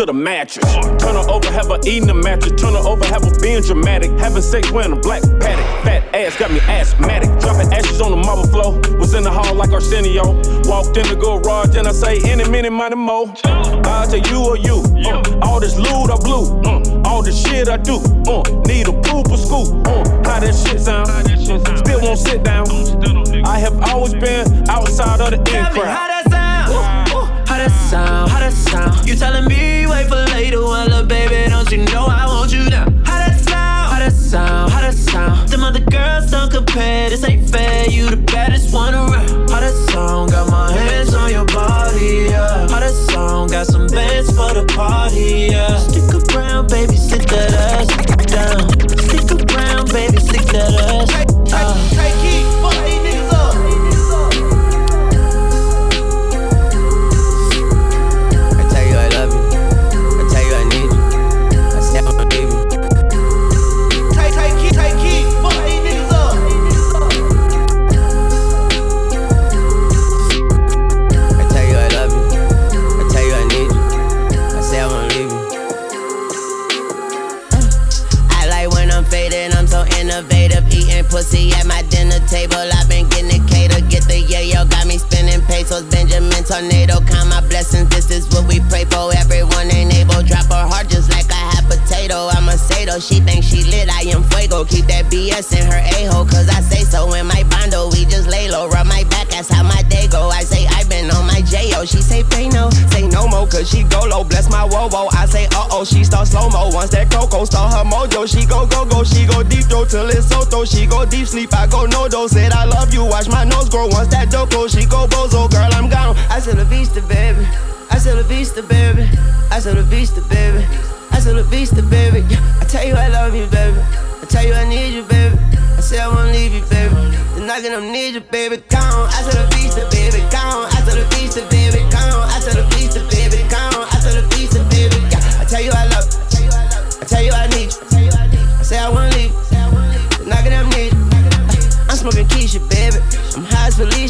to the mattress. Turn her over, have her eating the mattress. Turn her over, have her being dramatic. Having sex wearing a black paddock. Fat ass got me asthmatic. Dropping ashes on the marble floor. Was in the hall like Arsenio. Walked in the garage and I say, any minute, money more. I tell you or you. Uh, all this loot I blew. Uh, all the shit I do. Uh, need a poop or scoop. Uh, how that shit sound? Still won't sit down. I have always been outside of the in crowd. Sound? How that sound? You telling me wait for later? Well, uh, baby, don't you know I want you now? How that sound? How that sound? How that sound? Them other girls don't compare. This ain't fair. You the baddest one around. How that sound? Got my hands on your body. Yeah. How that sound? Got some bands for the party. Yeah. Stick around, baby, sit that ass down. Stick around, baby, stick that ass. She go deep sleep. I go no do. Said I love you. Watch my nose grow. Once that doko. She go bozo. Girl, I'm gone. I said la vista, baby. I said la vista, baby. I said a vista, baby. I said la vista, baby. I tell you I love you, baby. I tell you I need you, baby. I say I won't leave you, baby. The knocking on need you, baby. Gone. I said la vista, baby.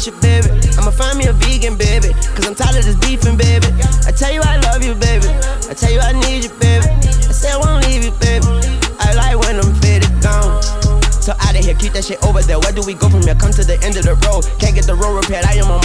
Felicia, baby. I'ma find me a vegan, baby. Cause I'm tired of this beefing, baby. I tell you I love you, baby. I tell you I need you, baby. I say I won't leave you, baby. I like when I'm faded gone. So out of here, keep that shit over there. Where do we go from here? Come to the end of the road. Can't get the road repaired. I am on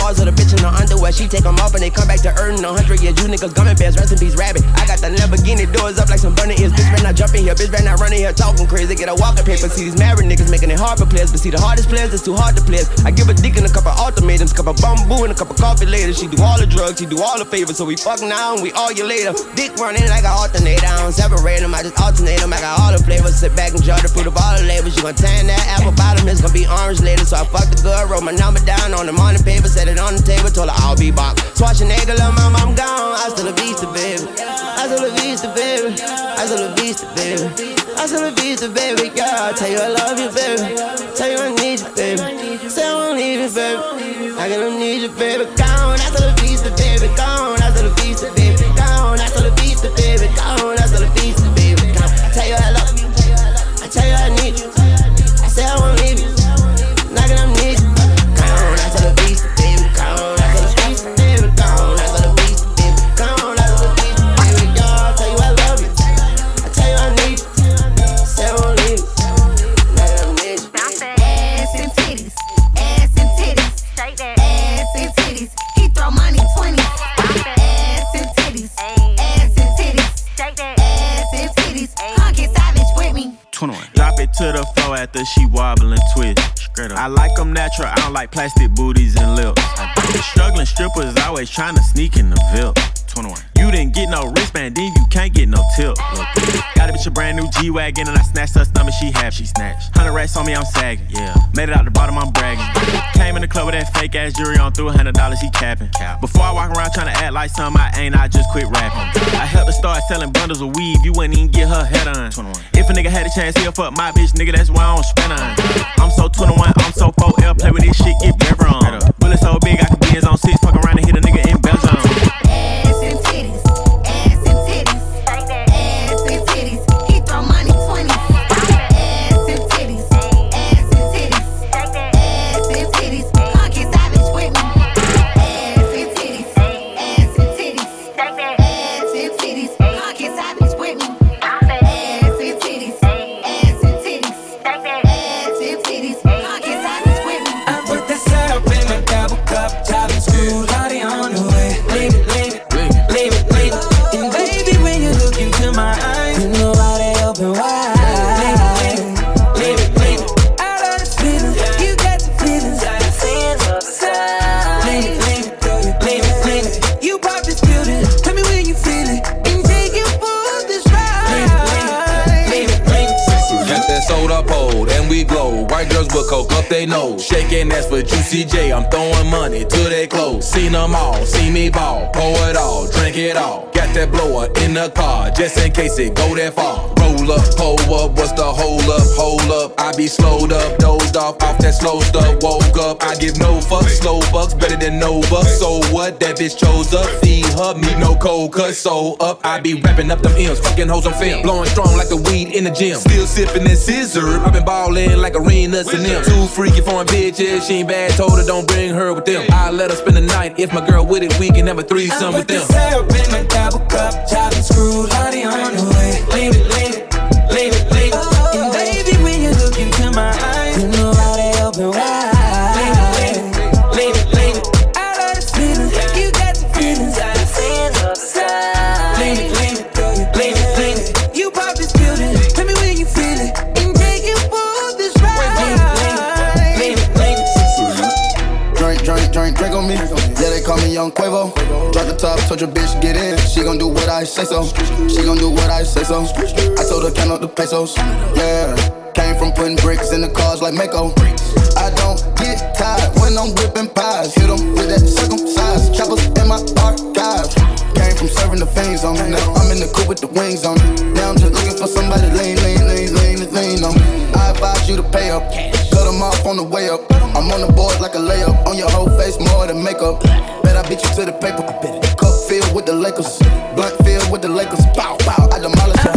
Underwear. She take them off and they come back to earn a hundred years. You niggas gumming bears, rest in peace, rabbit. I got the Lamborghini doors up like some bunny ears. Bitch, better not jump in here. Bitch, better not run in here talking crazy. Get a walking paper. See these married niggas making it hard for players. But see the hardest players, it's too hard to players. I give a dick and a couple ultimatums, cup of bamboo and a cup of coffee later. She do all the drugs, she do all the favors. So we fuck now and we all you later. Dick running like I alternate. I don't separate them, I just alternate them. I got all the flavors. Sit back and enjoy the fruit of all the labels. You gon' tan that apple bottom it's gonna be orange later. So I fuck the girl, wrote my number down on the morning paper, set it on the table, told her I'll be back. Schwarzenegger, little mama, I'm gone. I still a vista, baby. I still a vista, baby. I still a vista, baby. I still a vista, baby. Yeah, I tell you I love you, baby. Tell you I need you, baby. Say I won't leave you, baby. I gotta need you, baby. Gone. I still a vista, baby. Gone. After she wobble and twist. I like them natural, I don't like plastic booties and lips. Struggling strippers always trying to sneak in the VIP. 21. You didn't get no wristband, then you can't get no tip. Look, got a bitch a brand new G Wagon and I snatched her stomach, she half, she snatched. 100 racks on me, I'm sagging. Yeah. Made it out the bottom, I'm bragging. Came in the club with that fake ass jewelry on, threw a hundred dollars, he capping. Before I walk around trying to act like something I ain't, I just quit rapping. I helped her start selling bundles of weave, you wouldn't even get her head on. 21. If a nigga had a chance, he'll fuck my bitch, nigga, that's why I don't spend on. I'm so 21, I'm so 4L, play with this shit, get better on. Bullet so big, I can be his on six, fuck around and hit a nigga case it go that far. Roll up, pull up, what's the hold up? Hold up, I be slowed up, dozed off off that slow stuff. Woke up, I give no fucks, slow bucks better than no bucks. So what? That bitch chose up, feed her, me no cold cut. So up, I be wrapping up them M's, fucking hoes on film, blowing strong like the weed in the gym. Still sipping that scissor, I been ballin' like arenas and them. Too freaky foreign bitches, she ain't bad, told her don't bring her with them. I let her spend the night, if my girl with it, we can have a threesome with them. Syrup in my double cup, screw, Lottie on the way. Leave it, leave it, leave it, leave it. And baby, when you look into my eyes, you know how they open wide. Leave it, leave it, leave it. I love this feeling, you got the feelings. I can see it on the side. It, leave it, leave it, leave it. You pop this building, tell me when you feel it, and take it for this ride. Leave it, leave it. Drink, drink, drink, drink on me. Yeah, they call me Young Quavo. Top, told your bitch get in. She gon' do what I say so. She gon' do what I say so. I told her count up the pesos. Yeah, came from putting bricks in the cars like Mako. I don't get tired when I'm whipping pies. Hit 'em with that circumcised choppers in my archive. Came from serving the fiends on me. Now I'm in the coupe with the wings on me. Now I'm just looking for somebody lean, lean, lean, lean, lean on. I advise you to pay up. Cut them off on the way up. I'm on the board like a layup. On your whole face, more than makeup. Bet I beat you to the paper. With the Lakers. Blunt filled with the Lakers. Bow, bow. I demolish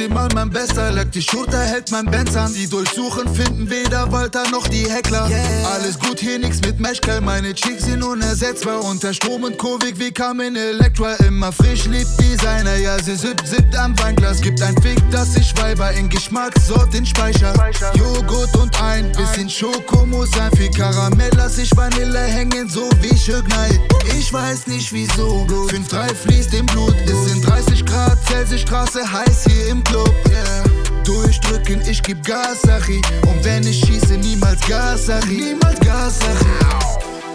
optimal mein bester Leck. Die Schulter hält mein Benz an. Die durchsuchen, finden weder Walter noch die Heckler. Yeah. Alles gut, hier nix mit Meshkel. Meine Chicks sind unersetzbar. Unter Strom und Kurvig wie Carmen Electra. Immer frisch, liebt Designer. Ja, sie sippt, sippt am Weinglas. Gibt ein Fick, dass ich Schweiber in Geschmackssort den Speicher. Joghurt und ein bisschen Schoko muss sein. Viel Karamell lass ich Vanille hängen, so wie Schögnei. Ich weiß nicht wieso. 5-3 fließt im Blut. Es sind 30 Grad, Celsius Straße heiß hier im Club. Yeah. Durchdrücken, ich geb Gas, Sachi. Und wenn ich schieße, niemals Gas, Sachi. Niemals Gas, Sachi.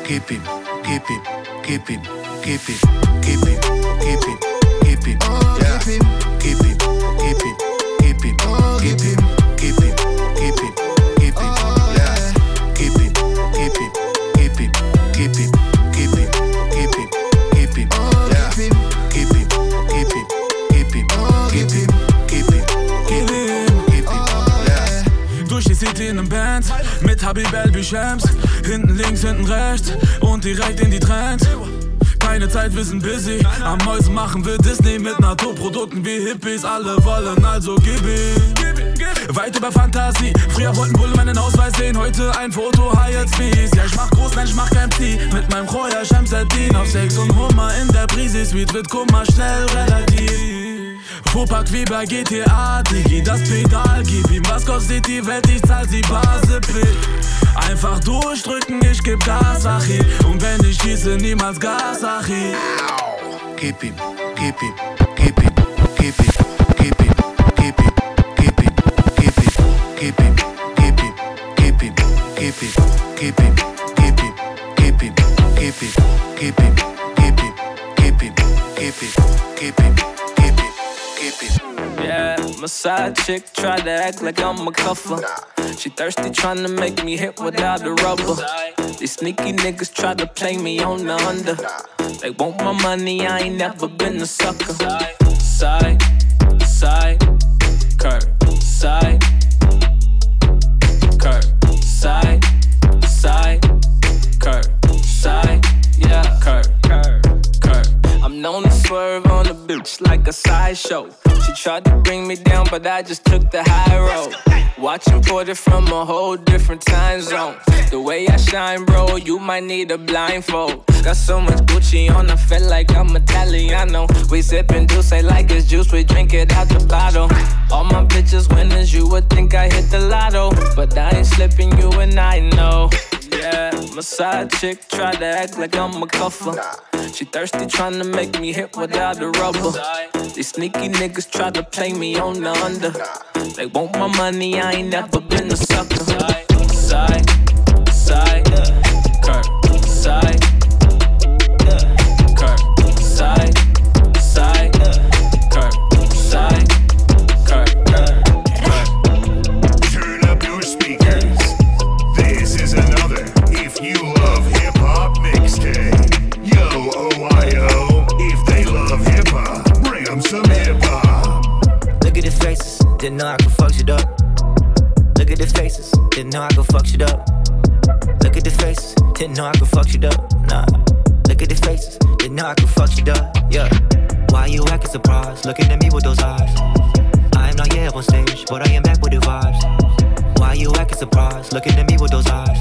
Gib ihm, gib ihm, gib ihm, gib ihm, gib ihm, gib ihm, gib ihm, oh, yeah. gib ihm, gib ihm, gib ihm, gib ihm, City in nem Band mit Habib Elby Shams. Hinten links, hinten rechts und direkt in die Trends. Keine Zeit, wir sind busy. Am Mäusen machen wir Disney mit Naturprodukten wie Hippies. Alle wollen also gib. Weit über Fantasie. Früher wollten wohl meinen Ausweis sehen, heute ein Foto, high als Bees. Ja, ich mach groß, nein, ich mach kein Tee. Mit meinem Kroja Shamseddin auf Sex und Hummer in der Brise. Sweet wird Kummer schnell relativ. Fuhrpark wie bei GTA, Digi, das Pedal, gib ihm, was kostet die Welt, ich zahl sie Basepay. Einfach durchdrücken, ich geb Gas, Achi. Und wenn ich schieße, niemals Gas, Achi. Gib ihm, gib ihm, gib ihm, gib ihm, gib ihm, gib ihm, gib ihm, gib ihm, gib ihm, gib ihm, gib ihm, gib ihm, gib ihm, My side chick tried to act like I'm a cuffer. She thirsty trying to make me hit without the rubber. These sneaky niggas try to play me on the under. They want my money, I ain't never been a sucker. Side, side, curve, side, side, side, curve, side, I'm known to swerve on the bitch like a sideshow. She tried to bring me down, but I just took the high road. Watching Porter from a whole different time zone. The way I shine, bro, you might need a blindfold. Got so much Gucci on, I feel like I'm Italiano. We sippin' juice, like it's juice, we drink it out the bottle. All my bitches winners, you would think I hit the lotto. But I ain't slipping, you and I know. Yeah, my side chick tried to act like I'm a cuffer. She thirsty trying to make me hit without the rubber. These sneaky niggas try to play me on the under. They want my money, I ain't never been a sucker. Side, side, curve, side, didn't know I could fuck shit up. Look at the faces, didn't know I could fuck shit up. Look at the faces, didn't know I could fuck shit up. Nah. Look at the faces, didn't know I could fuck shit up. Yeah. Why you acting surprised? Looking at me with those eyes. I am not yet on stage, but I am back with the vibes. Why you acting surprised? Looking at me with those eyes.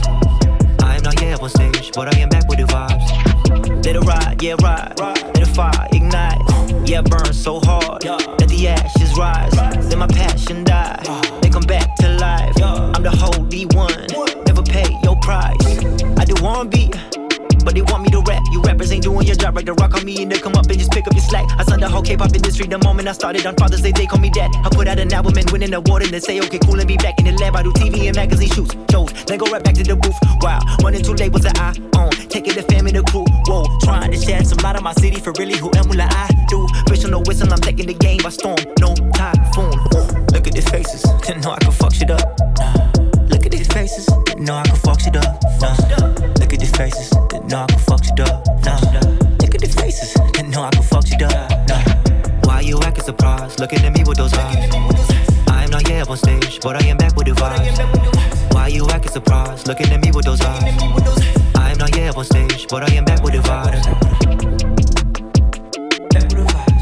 I am not yet on stage, but I am back with the vibes. Let it ride, yeah, ride. Let the fire ignite. Yeah, burn so hard. Let the ashes rise. Let my passion die. They come back to life. I'm the holy one. Never pay your price. I do one beat. But they want me to rap. You rappers ain't doing your job right. The rock on me and they come up and just pick up your slack. I signed the whole K-pop industry the moment I started on Father's Day. They call me dad. I put out an album and win an award and they say okay cool and be back in the lab. I do TV and magazine shoots, shows. Then go right back to the booth. Wow, one and two labels that I own. Taking the fam in the crew. Whoa, trying to shed some light on my city for really who am I do? Fish on the whistle, I'm taking the game by storm. No typhoon. Look at these faces, *laughs* didn't know I could fuck shit up. Look at these faces, know I could fuck shit up. Nah. Look at these faces, didn't know I could fuck shit up. Nah. Look at these faces, didn't know I could fuck shit up. Nah. Why you acting surprised? Looking at me with those eyes. I am not yet on stage, but I am back with the vibes. Why you acting surprised? Looking at me with those eyes. I am not yet on stage, but I am back with the vibes. Back with the vibes,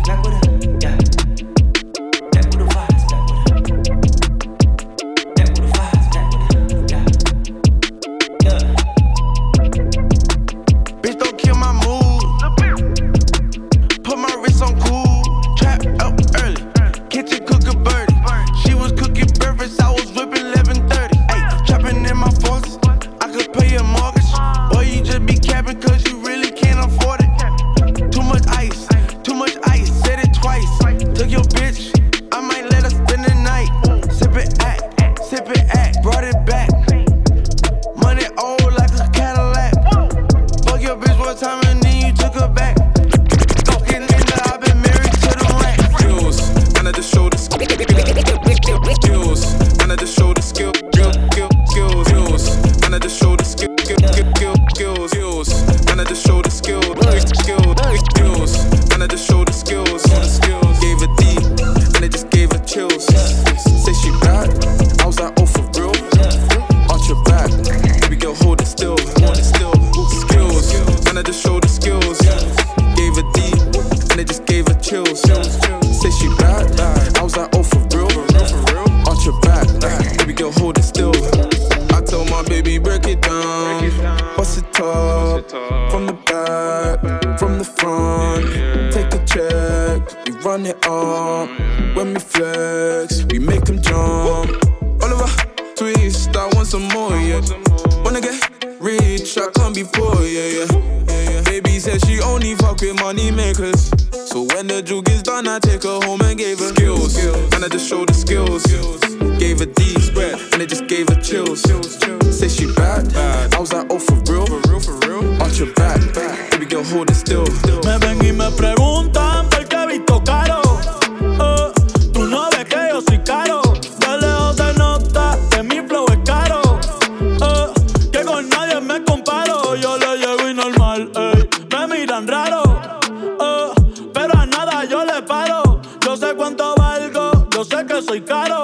Yo sé cuánto valgo, yo sé que soy caro.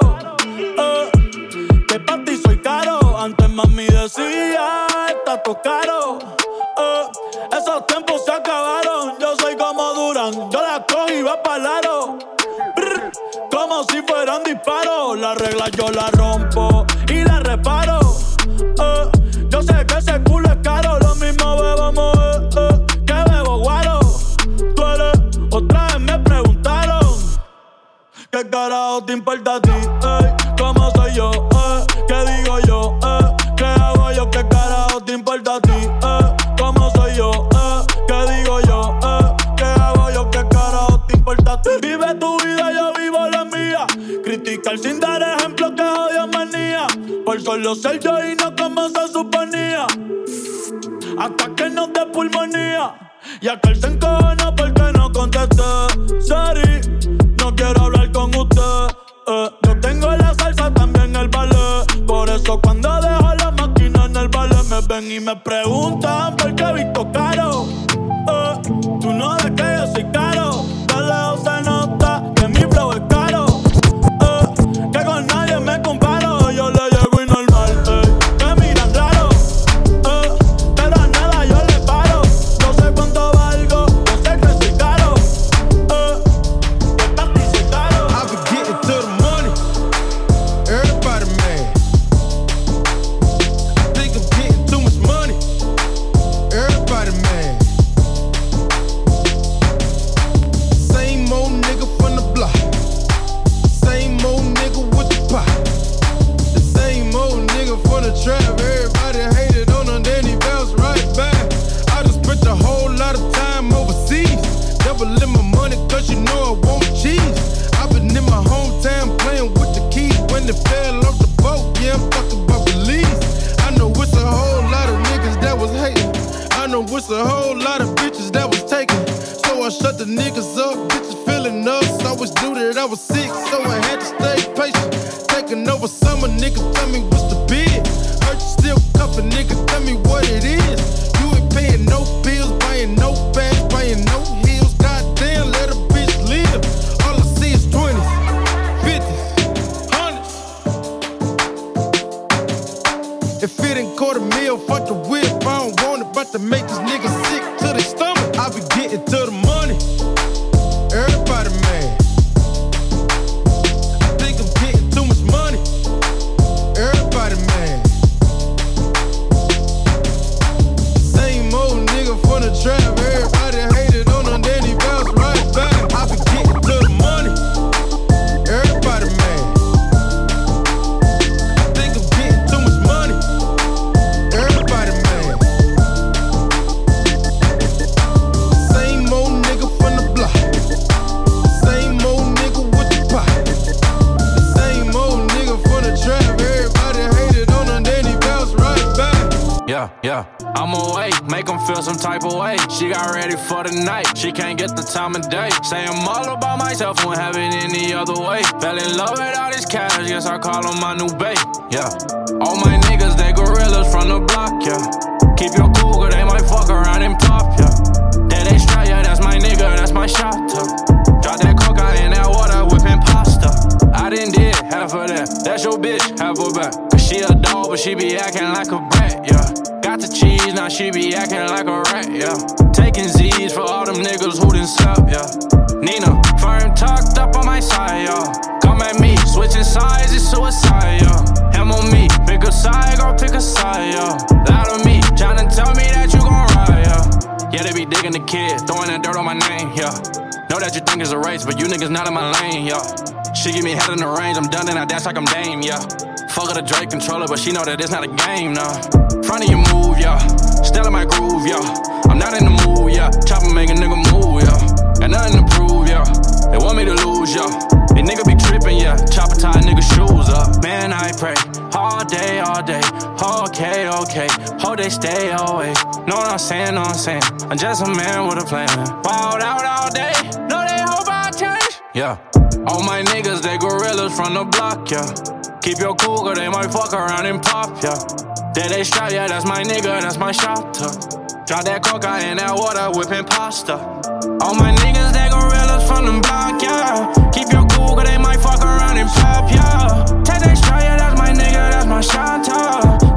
Eh, que para ti soy caro. Antes mami decía, está todo caro. Eh, esos tiempos se acabaron. Yo soy como Duran, yo la cojo y va para como si fueran disparos. La regla yo la rompo Fell in love with all this cash, yes, I call him my new bae. yeah. All my niggas, they gorillas from the block, yeah. Keep your cool, girl, they might fuck around and pop, yeah. That they strike. yeah, that's my nigga, that's my shot, yeah. Drop that coca in that water, whipping pasta. I didn't did half of that, that's your bitch, half of that. Cause she a dog, but she be acting like a brat, yeah. Got the cheese, now she be acting like a rat, yeah. Taking Z's for all them niggas who didn't stop. yeah. Nina, firm tucked up on my side, yeah. Come at me, switching sides is suicide, yeah. Him on me, pick a side, go pick a side, yeah. Loud on me, tryna tell me that you gon' ride, yeah. Yeah, they be digging the kid, throwing that dirt on my name, yeah. Know that you think it's a race, but you niggas not in my lane, yeah. She give me head in the range, I'm done and I dance like I'm Dame, yeah. Fuck her the Drake controller, but she know that it's not a game, nah. Front of your move, yeah. Still in my groove, yeah. I'm not in the mood, yeah. Chopper make a nigga move, yeah. Got nothing to prove, yeah. They want me to lose, yeah. They nigga be tripping, yeah. Chopper tie nigga shoes up. Man, I pray all day, all day. Okay, okay. Hope they stay away. Know what I'm saying, know what I'm saying. I'm just a man with a plan. Wild out all day. Know they hope I change. Yeah. All my niggas, they gorillas from the block, yeah. Keep your cool, cause they might fuck around and pop, yeah. They they strap, yeah, that's my nigga, that's my shopper. Drop that coca in that water, whipping pasta. All my niggas, they gorillas from the block, yeah. Keep your cool, cause they might fuck around and pop, yeah. Take that strap, yeah, that's my nigga, that's my shopper.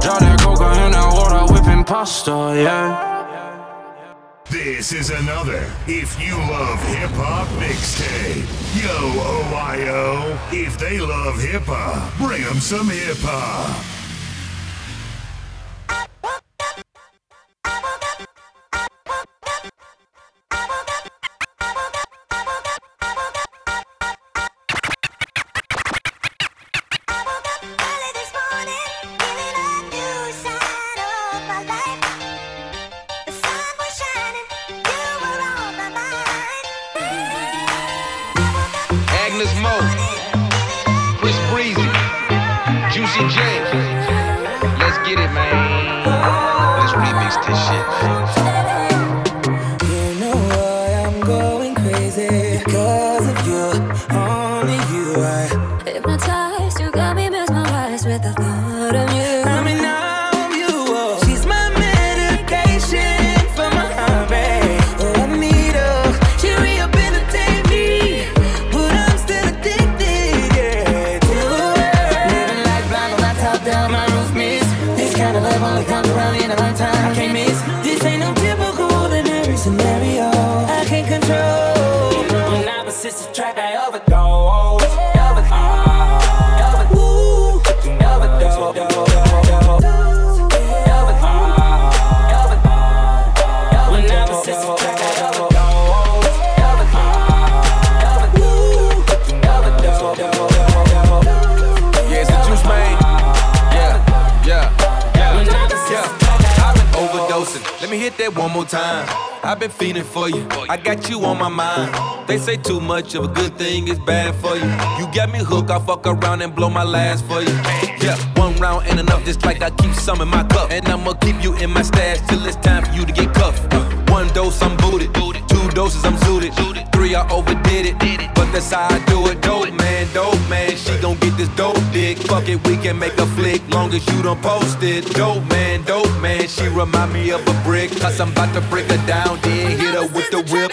Drop that coca in that water, whipping pasta, yeah. This is another If You Love Hip Hop mixtape. Yo, OIO. If they love hip hop, bring them some hip hop. Shit. That one more time. I've been feeling for you. I got you on my mind. They say too much of a good thing is bad for you. You got me hooked, I'll fuck around and blow my last for you. Yeah, one round ain't enough, just like I keep some in my cup. And I'ma keep you in my stash till it's time for you to get cuffed. Uh, One dose, I'm booted. Two doses, I'm suited. Three, I overdid it. But that's how I do it. Man. This dope dick. Fuck it, we can make a flick. Long as you don't post it. Dope man, dope man. She remind me of a brick. Cause I'm about to break her down. Then hit her with the whip.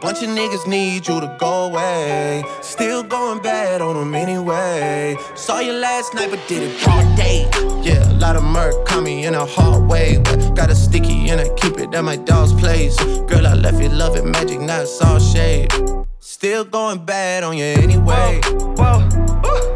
Bunch of niggas need you to go away. Still going bad on them anyway. Saw you last night, but did it broad day. Yeah, a lot of murk caught me in a hard way. But got a sticky and I keep it at my dog's place. Girl, I left you loving magic, not all shade. Still going bad on you anyway. Whoa, whoa,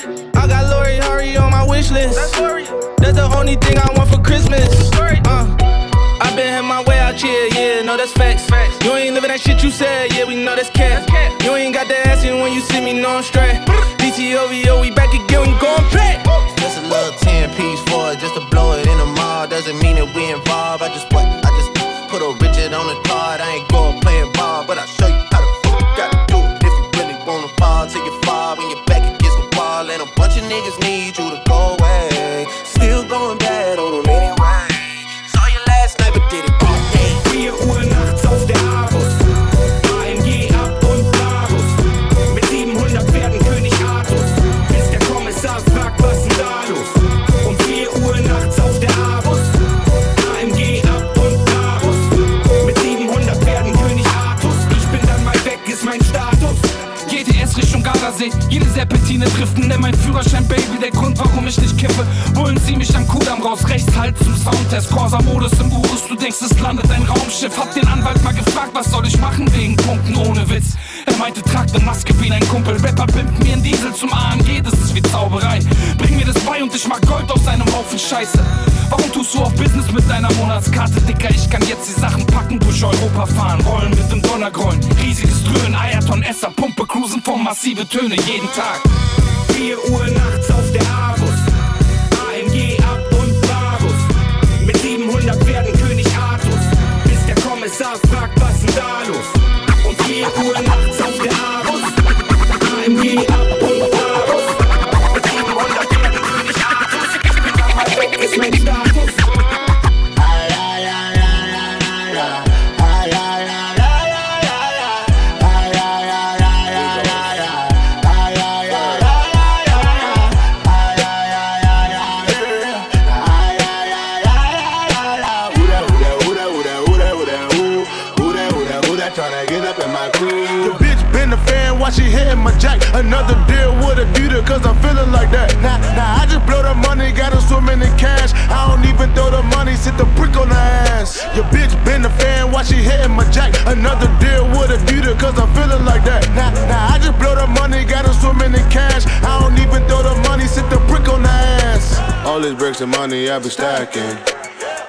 I got Lori Harvey on my wish list. That's the only thing I want for Christmas. Uh, I been had my way out here, yeah, no, that's facts. You ain't living that shit you said, yeah, we know that's cat. You ain't got that ass in when you see me, no, I'm straight. DTOVO, we back again, we going back. Just a little 10 piece for it, just to blow it in the mall. Doesn't mean that we involved. I just? I just put a Richard on the card. I ain't going playing ball, but I'll show niggas need you to go away. Still going Gardasee, jede Serpentine trifft Nenn mein Führerschein, Baby, der Grund, warum ich nicht kiffe. Bullen zieh mich am Kudamm raus, rechts halt zum Soundtest. Corsa-Modus im Urus, du denkst, es landet ein Raumschiff. Hab den Anwalt mal gefragt, was soll ich machen wegen Punkten ohne Witz. Er meinte, trag ne Maske wie ein Kumpel. Rapper pimpt mir einen Diesel zum AMG, das ist wie Zauberei. Bring mir das bei und ich mach Gold aus einem Haufen Scheiße. Warum tust du auf Business mit deiner Monatskarte, Dicker? Ich kann jetzt die Sachen packen, durch Europa fahren, rollen mit dem Donnergrollen. Riesiges Dröhnen, Eierton, Esser, Pumpe, Cruisen vom massive Töne jeden Tag. 4 Uhr nachts auf der Argus. AMG ab und Varus. Mit 700 Pferden König Artus. Bis der Kommissar fragt, was denn da los? Um 4 Uhr nachts hitting my jack. Another deal with a Adidas, cause I'm feeling like that. Nah, nah, I just blow the money, gotta swim in the cash. I don't even throw the money, sit the brick on the ass. Your bitch been a fan while she hitting my jack. Another deal with a Adidas, cause I'm feeling like that. Nah, nah, I just blow the money, gotta swim in the cash. I don't even throw the money, sit the brick on the ass. All these bricks and money I be stacking.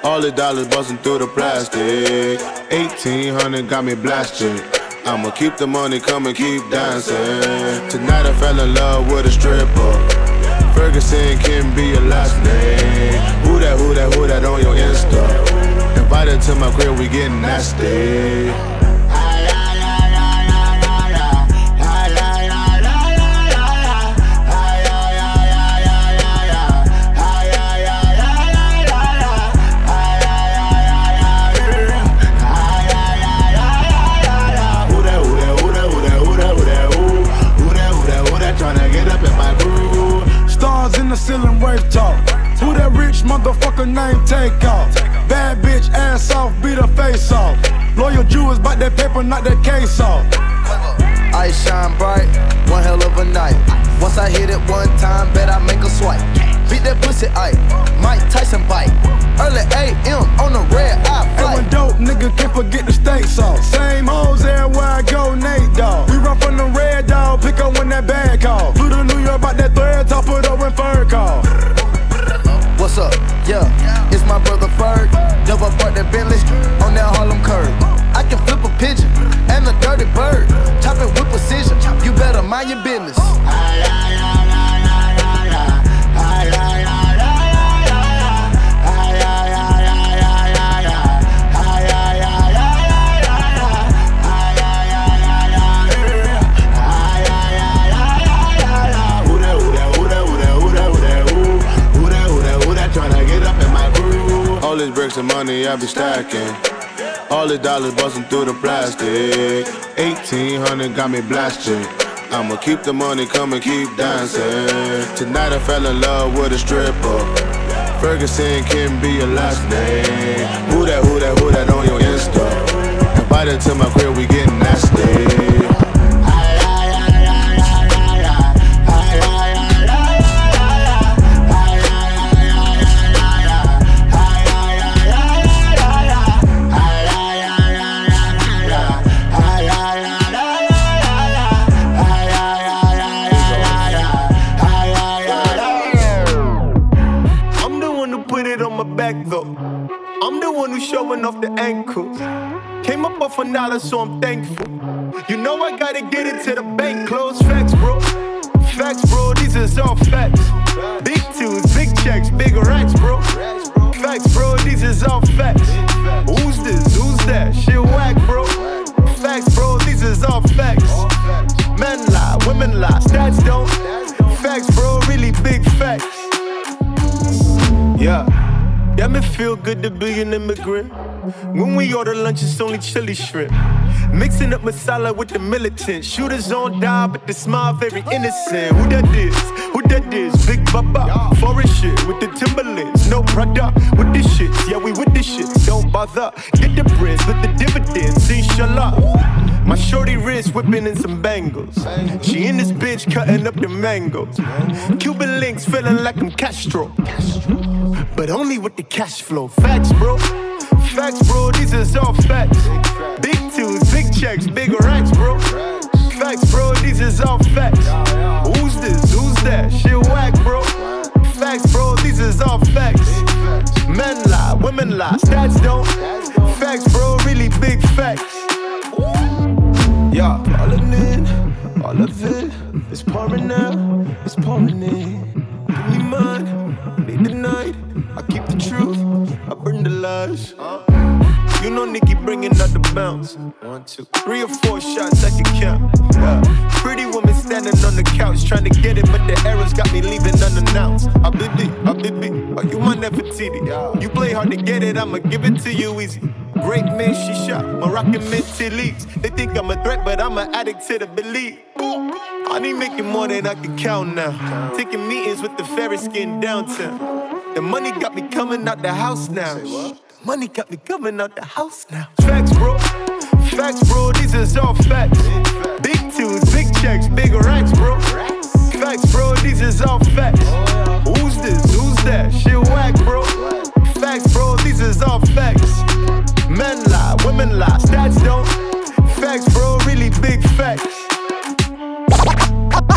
All the dollars busting through the plastic. 1800 got me blasted. I'ma keep the money coming, keep dancing. Tonight I fell in love with a stripper. Ferguson can be your last name. Who that, who that, who that on your Insta? Invited to my crib, we getting nasty. Wave talk. Who that rich motherfucker name take off? Bad bitch, ass off, beat her face off. Loyal Jew is about that paper, not that case off. I shine bright, one hell of a night. Once I hit it one time, bet I make a swipe. Beat that pussy, I Mike Tyson bite. Early AM on the red eye And flight. when dope nigga can't forget the steak sauce. Same hoes everywhere I go, Nate Dogg. We run from the red dog, pick up when that bag call. Flew to New York, about that thread, top it up when fur call. What's up? Yeah, it's my brother Ferg. Double park that Bentley on that Harlem curb. I can flip a pigeon and a dirty bird. Chop it with precision. You better mind your business. All these bricks and money I be stacking. All the dollars busting through the plastic. 1800 got me blasted. I'ma keep the money coming, keep dancing. Tonight I fell in love with a stripper. Ferguson can be your last name. Who that, who that, who that on your Insta? Invited to my crib, we getting nasty. An dollar, so I'm thankful. You know I gotta get it to the bank. Close Yeah, me feel good to be an immigrant. When we order lunch, it's only chili shrimp. Mixing up masala with the militant. Shooters on die, but the smile very innocent. Who that is? Who that is? Big Baba. Foreign shit with the Timberlands. No brother with this shit. Yeah, we with this shit. Don't bother. Get the bread with the dividends. Inshallah. My shorty wrist whipping in some bangles. She in this bitch cutting up the mangoes. Cuban links feeling like I'm Castro. But only with the cash flow. Facts, bro. Facts, bro. These is all facts. Big tunes, big checks, big racks, bro. Facts, bro. These is all facts. Who's this? Who's that? Shit whack, bro. Facts, bro. These is all facts. Men lie, women lie, stats don't. Facts, bro. Really big facts. Yeah, all in, all of it. It's pouring out, it's pouring in. Give me mine, need the night. You know Nikki bringing out the bounce. One, two, three or four shots I can count. Yeah. Pretty woman standing on the couch trying to get it, but the arrows got me leaving unannounced. I baby, I baby, are oh, you my Nefertiti? You play hard to get it, I'ma give it to you easy. Great man, she shot, Moroccan mental leads. They think I'm a threat, but I'm an addict to the belief. I need making more than I can count now. Taking meetings with the fair skin downtown. The money got me coming out the house now. The money got me coming out the house now. Facts, bro. Facts, bro. These is all facts. Big tunes, big checks, big racks, bro. Facts, bro. These is all facts. Who's this? Who's that? Shit whack, bro. Facts, bro. These is all facts. Men lie, women lie, stats don't. Facts, bro. Really big facts.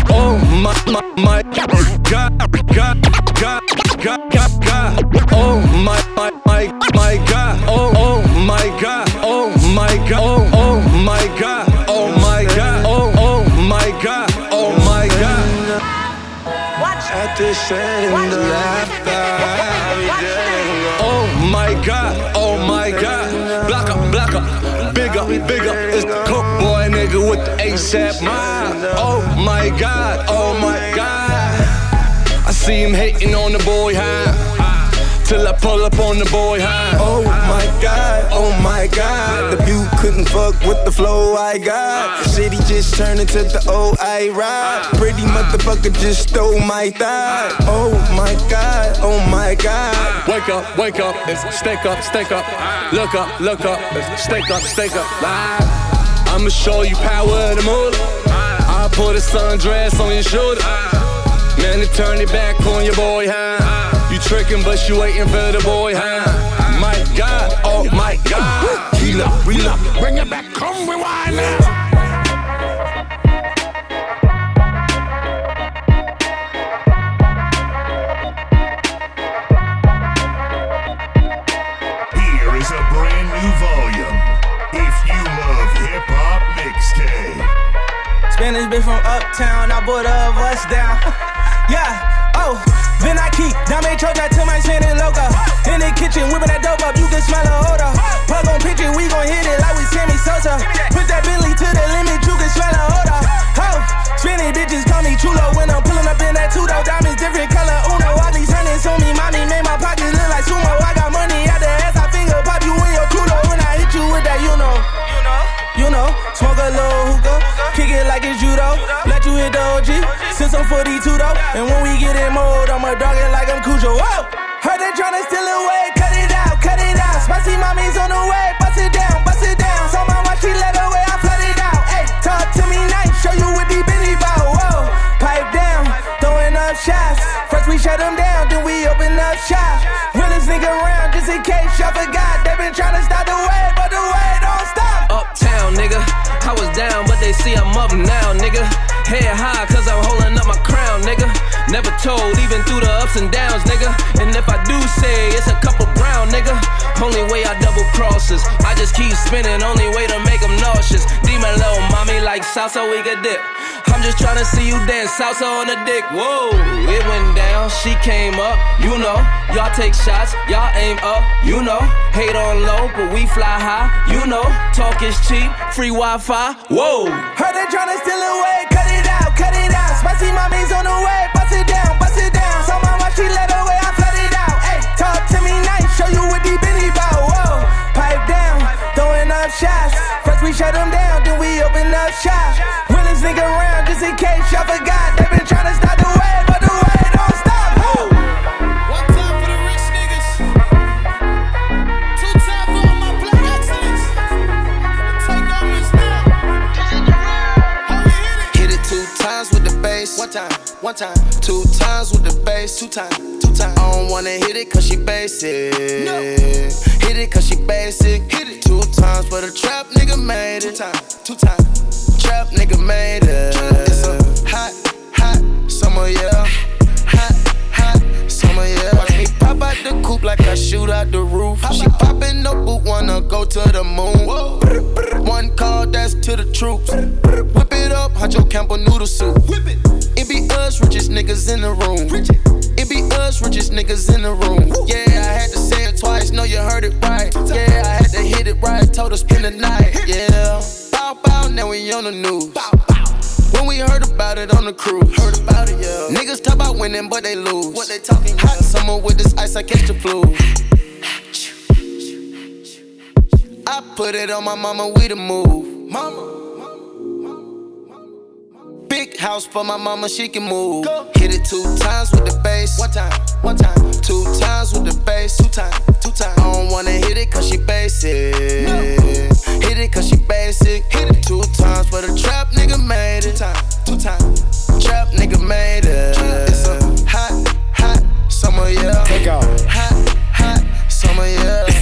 Oh my my my God God God God God Oh my my my my God Oh oh my God Oh my God Oh oh my God Oh my God Oh oh my God Oh my God At the shade in the Oh my God, oh my God. Block up, block up, bigger, bigger. It's the coke boy nigga with the ASAP. Oh my God, oh my God. I see him hating on the boy high. Till I pull up on the boy high. Oh my god, oh my god. The view couldn't fuck with the flow I got. The city just turned into the old I ride. Pretty motherfucker just stole my thigh. Oh my god, oh my god. Wake up, wake up, it's stake up, stake up. Look up, look up, it's stake up, stake up. Live. I'ma show you power of the moolah. I'll put a sundress on your shoulder. Man, to turn it back on your boy, huh? You tricking, but you waiting for the boy, huh? My God, oh my God. Heal up, reel up, bring it back, come rewind now. Here is a brand new volume. If you love hip hop mixtape. Spanish bitch from uptown, I bought a bus down. *laughs* yeah, oh, then I keep Dame Troja to my Spanish loca. In the kitchen, whipping that dope up, you can smell the odor. Plug on pitching, we gon' hit it like we Sammy Sosa. Put that Bentley to the limit, you can smell the odor. Oh, Spanish bitches call me chulo when I'm pulling up in that two-door. Diamonds different color, uno. All these hundreds on me, mommy made my pockets look like sumo. I got money out the ass, I finger pop you in your culo. When I hit you with that, you know. You know, smoke a little hookah, kick it like it's judo. Let you hit the OG, since I'm 42 though. And when we get in mode, I'ma dog it like I'm Cujo. Whoa! Heard they tryna steal away, cut it out, cut it out. Spicy mommy's on the way, bust it down, bust it down. So my watch, she let away, I flood it out. Hey, talk to me nice, show you what the Benny bout. Whoa, pipe down, throwing up shots. First we shut them down, then we open up shop. Realest nigga around, just in case y'all forgot. They been tryna stop the way, but the way don't stop. Uptown, nigga. I was down, they see I'm up now, nigga. Head high, cause I'm holding up my crown, nigga. Never told, even through the ups and downs, nigga. And if I do say it's a couple brown, nigga. Only way I double crosses. I just keep spinning, only way to make them nauseous. Demon little mommy like salsa, we could dip. I'm just trying to see you dance. Salsa on the dick, whoa. It went down, she came up, you know. Y'all take shots, y'all aim up, you know. Hate on low, but we fly high, you know. Talk is cheap, free Wi Fi, whoa. Heard they trying to steal away, cut it out, cut it out. Spicy mommy's on the way, bust it down, bust it down. So my watch, she let way. I flood it out. Hey, talk to me nice, show you what the Benny bout, whoa. Pipe down, throwing up shots. First we shut them down, then we open up shots. Nigga around just in case y'all forgot. One time. Two times with the bass. Two times, two times. I don't wanna hit it cause she basic. No. Hit it cause she basic. Hit it two times for the trap nigga made it. Two times, two times. Trap nigga made it. It's a hot, hot summer, yeah. Summer, yeah. Watch me pop out the coupe like I shoot out the roof. She poppin' no boot, wanna go to the moon. One call, that's to the troops. Whip it up, Huncho Campbell noodle soup. Whip it. It be us, richest niggas in the room. It be us, richest niggas in the room. Yeah, I had to say it twice, know you heard it right. Yeah, I had to hit it right, told her spend the night. Yeah, bow bow, now we on the news. When we heard about it on the cruise, heard about it, yeah. Niggas talk about winning, but they lose. What they talking? With this ice, I catch the flu. I put it on my mama, we the move. Mama. Big house for my mama, she can move. Hit it two times with the bass. One time, one time. Two times with the bass. Two times, two times. I don't wanna hit it cause she basic. Hit it cause she basic. Hit it two times for the trap nigga made it. Two times, two times. Trap nigga made it. It's a hot summer, yeah. Take off. Hot, hot summer, yeah.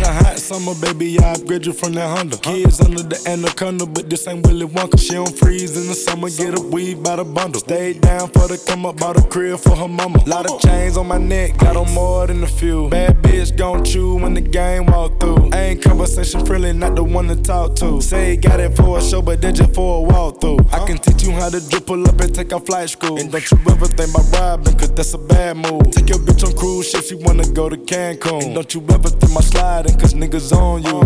Summer, baby. I upgrade you from that Honda. Kids under the anaconda, but this ain't Willy Wonka. She don't freeze in the summer, get a weed by the bundle. Stay down for the come up, bought a crib for her mama. Lot of chains on my neck, got on more than a few. Bad bitch gon' chew when the game walk through. Ain't conversation friendly, not the one to talk to. Say got it for a show, but did just for a walk through. I can teach you how to dribble up and take off flight school. And don't you ever think about robbing, cause that's a bad move. Take your bitch on cruise ship, she wanna go to Cancun. And don't you ever think my sliding, cause niggas on you.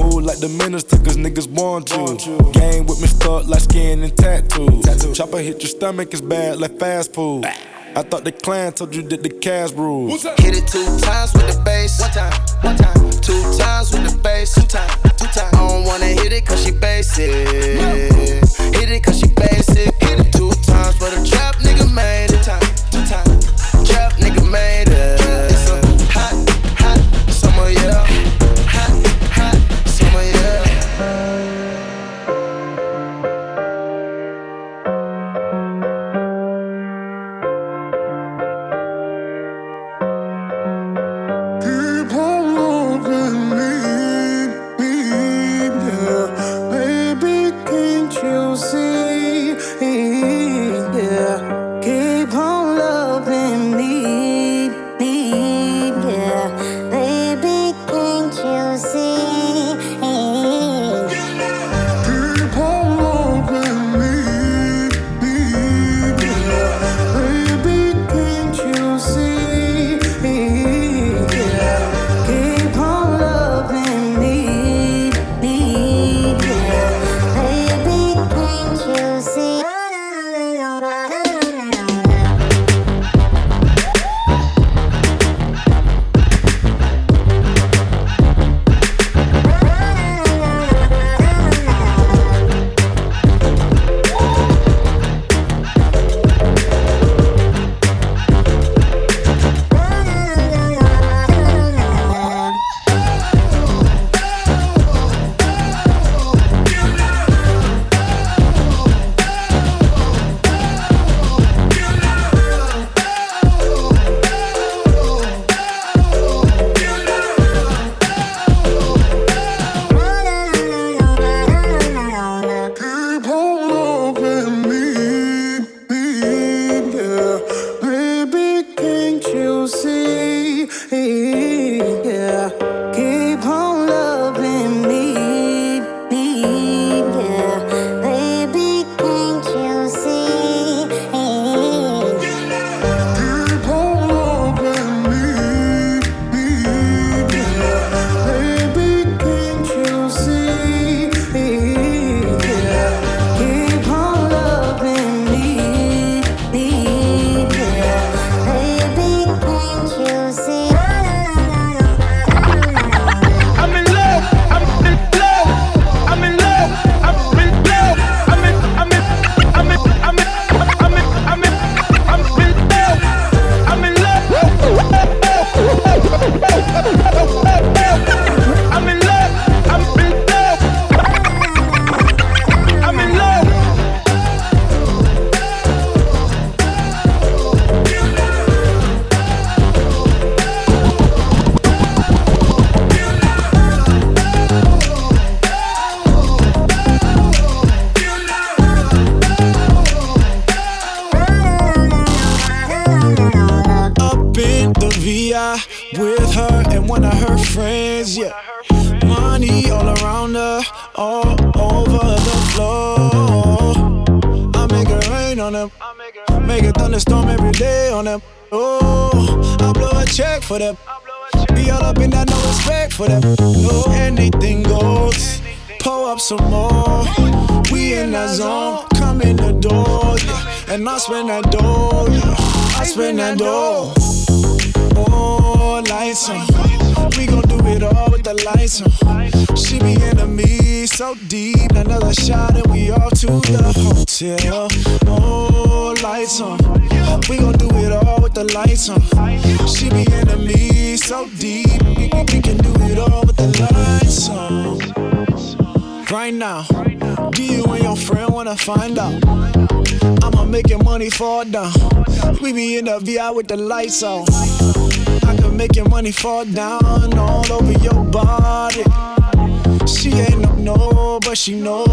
Move like the minister, cause niggas want you. Game with me stuck like skin and tattoos. Chopper hit your stomach, it's bad like fast food. I thought the clan told you that the cash rules. Hit it two times with the bass. One time, one time. Two times with the bass. Two times, two times. I don't wanna hit it cause she basic. Hit it cause she basic. Hit it two times for the trap nigga made it. Two times, two times. Trap nigga made it. Dough. Oh, lights on. We gon' do it all with the lights on. She be into me so deep. Another shot and we all to the hotel. Oh, lights on. We gon' do it all with the lights on. She be into me so deep. We, we can do it all with the lights on. Right now, do you and your friend wanna find out? I'ma make your money fall down. We be in the VI with the lights on. I can make your money fall down all over your body. She ain't no no, but she know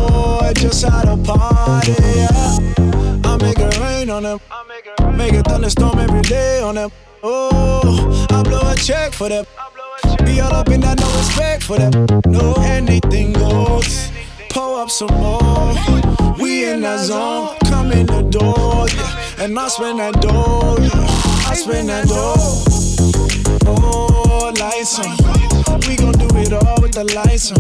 I just had a party. Yeah. I make it rain on them, make a thunderstorm every day on them. Oh, I blow a check for them. Be all up in that, no respect for them. No, anything goes. Pull up some more. We in that zone, come in the door, yeah. And I spend that door, yeah. I spend that door. Oh, lights on. We gon' do it all with the lights on.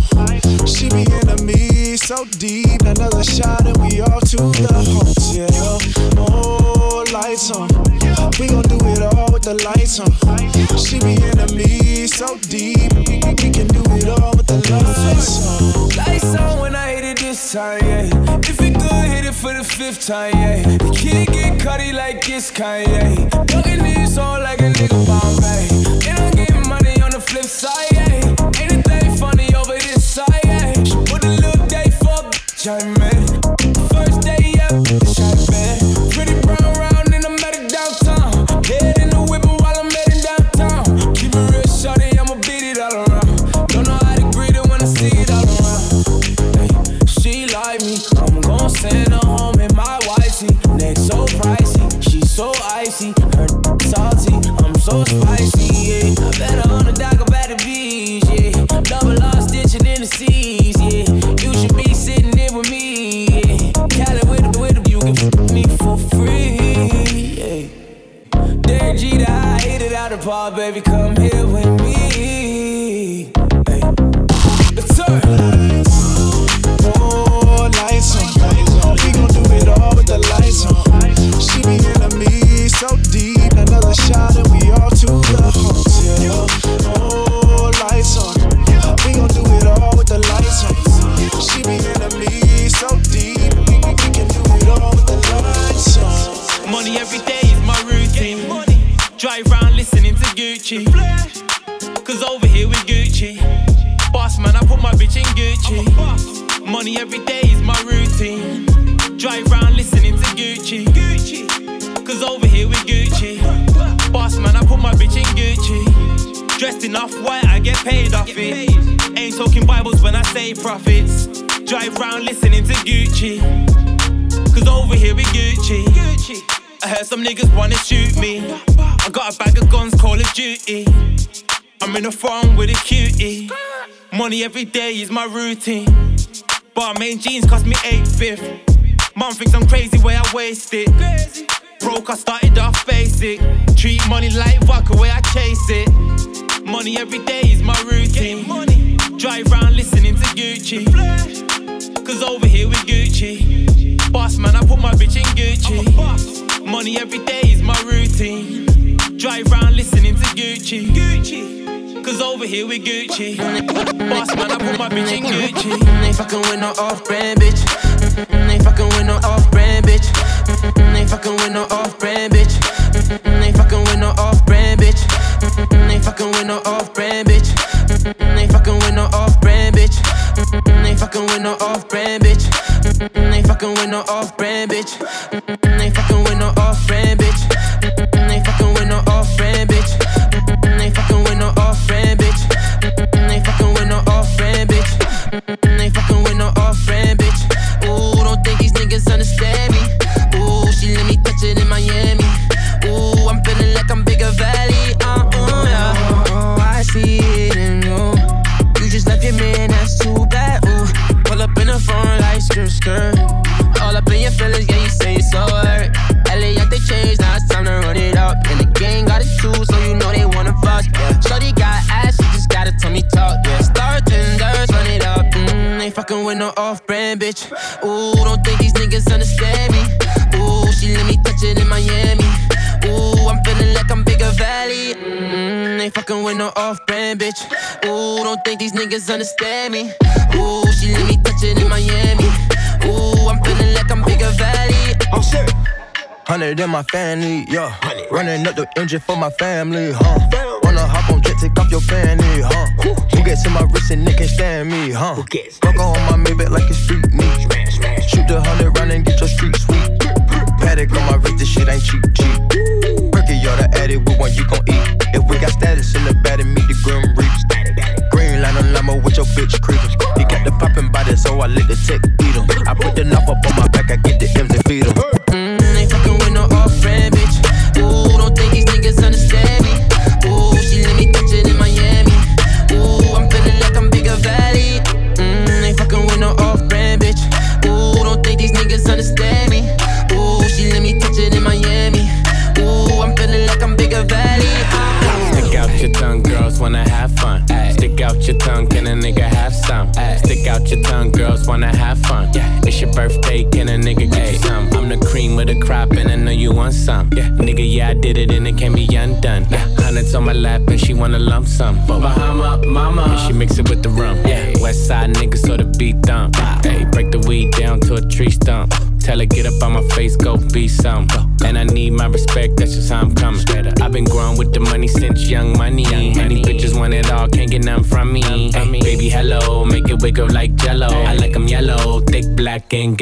She be into me so deep. Another shot and we all to the hotel. Oh, lights on. We gon' do it all with the lights on. She be into me so deep. We, can do it all with the lights on. Lights on when I it this time, yeah. If it good, hit it for the fifth time, yeah. The kid get cutty like this Kanye. Ducking these on like a nigga Bombay. And I'm getting money on the flip side, yeah. Anything funny over this side, yeah. She put a little day for a bitch, I I'm in a phone with a cutie. Money every day is my routine. Balmain jeans cost me 8 fifth. Mom thinks I'm crazy where I waste it. Broke, I started off basic. Treat money like vodka where I chase it. Money every day is my routine. Money. Drive round listening to Gucci. Cause over here we Gucci. Boss man, I put my bitch in Gucci. Money every day is my routine. Drive round listening to Gucci. Gucci. Cause over here we Gucci. Boss man, I put my bitch in Gucci. Ain't fucking with no off-brand bitch. Ain't fucking with no off-brand bitch. Ain't fucking with no off-brand bitch. Ain't fucking with no off-brand bitch. Ain't fucking with no off-brand bitch. Ain't fucking with no off-brand bitch. Ain't fucking with no off-brand bitch. Ain't fucking with no off-brand bitch. Ain't fucking with no off-brand bitch. skirt. All up in your feelings, yeah, you say you're so hurt. LA out they changed, now it's time to run it up. And the gang got it too, so you know they wanna fuss. Shorty got ass, she just gotta tell me talk. Yeah, star tenders, run it up. Mmm, ain't fucking with no off brand, bitch. Ooh, don't think these niggas understand me. Ooh, she let me touch it in Miami. Ooh, I'm feeling like I'm bigger valley. Mmm, ain't fucking with no off brand, bitch. Ooh, don't think these niggas understand me. Ooh, she let me touch it in Miami. Ooh, I'm feeling like I'm bigger valley. Oh shit. Hundred in my family, yeah. Running up the engine for my family, huh? Wanna hop on jet, take off your fanny, huh? Who gets in my wrist and they can't stand me, huh? Go on my Maybach like it's street meat.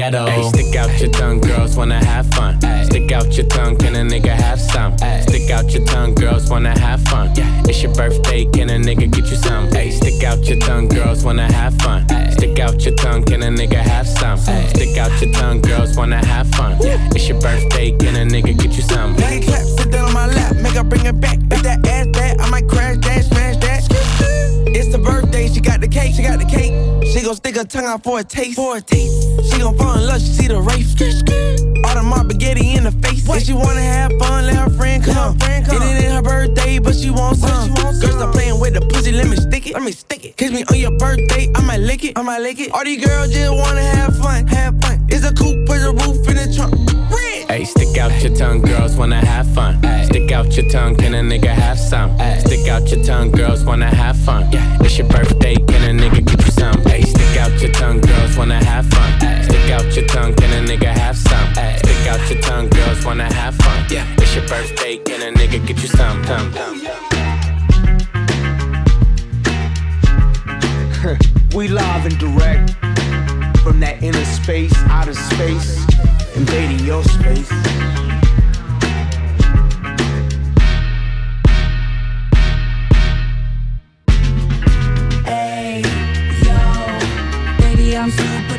Ghetto. Hey, stick out your tongue, girls wanna have fun. Stick out your tongue, can a nigga have some? Stick out your tongue, girls wanna have fun. Yeah. It's your birthday, can a nigga get you some? Hey, stick out your tongue, girls wanna have fun. Stick out your tongue, can a nigga have some? Stick out your tongue, girls wanna have fun. Yeah. It's your birthday, can a nigga get you some? Make it clap, sit down on my lap, make her bring it back. If that ass bad, I might crash, dash, smash that. It's the birthday, she got the cake, she got the cake. She gon' stick her tongue out for a taste, for a taste. She gon' fall in love, she see the race. Audemars spaghetti in the face. If she wanna have fun, let her friend come. It ain't her birthday, but she wants some. Girl, stop playing with the pussy, let me stick it. Let me stick it. Kiss me on your birthday, I might lick it. I might lick it. All these girls just wanna have fun, have fun. It's a coupe, put the roof in the trunk. Hey, stick out your tongue, girls wanna have fun. Stick out your tongue, can a nigga have some? Stick out your tongue, girls wanna have fun. It's your birthday, can a nigga get you some? Hey, stick out your tongue, girls wanna have fun. Stick out your tongue, can a nigga have some? Stick out your tongue, girls wanna have fun. It's your birthday, can a nigga get you some? some, some. *laughs* we live and direct from that inner space, outer space, invading your space.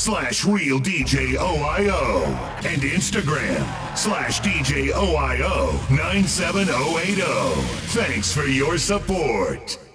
slash Real DJ OIO and Instagram slash DJ OIO 97080. Thanks for your support.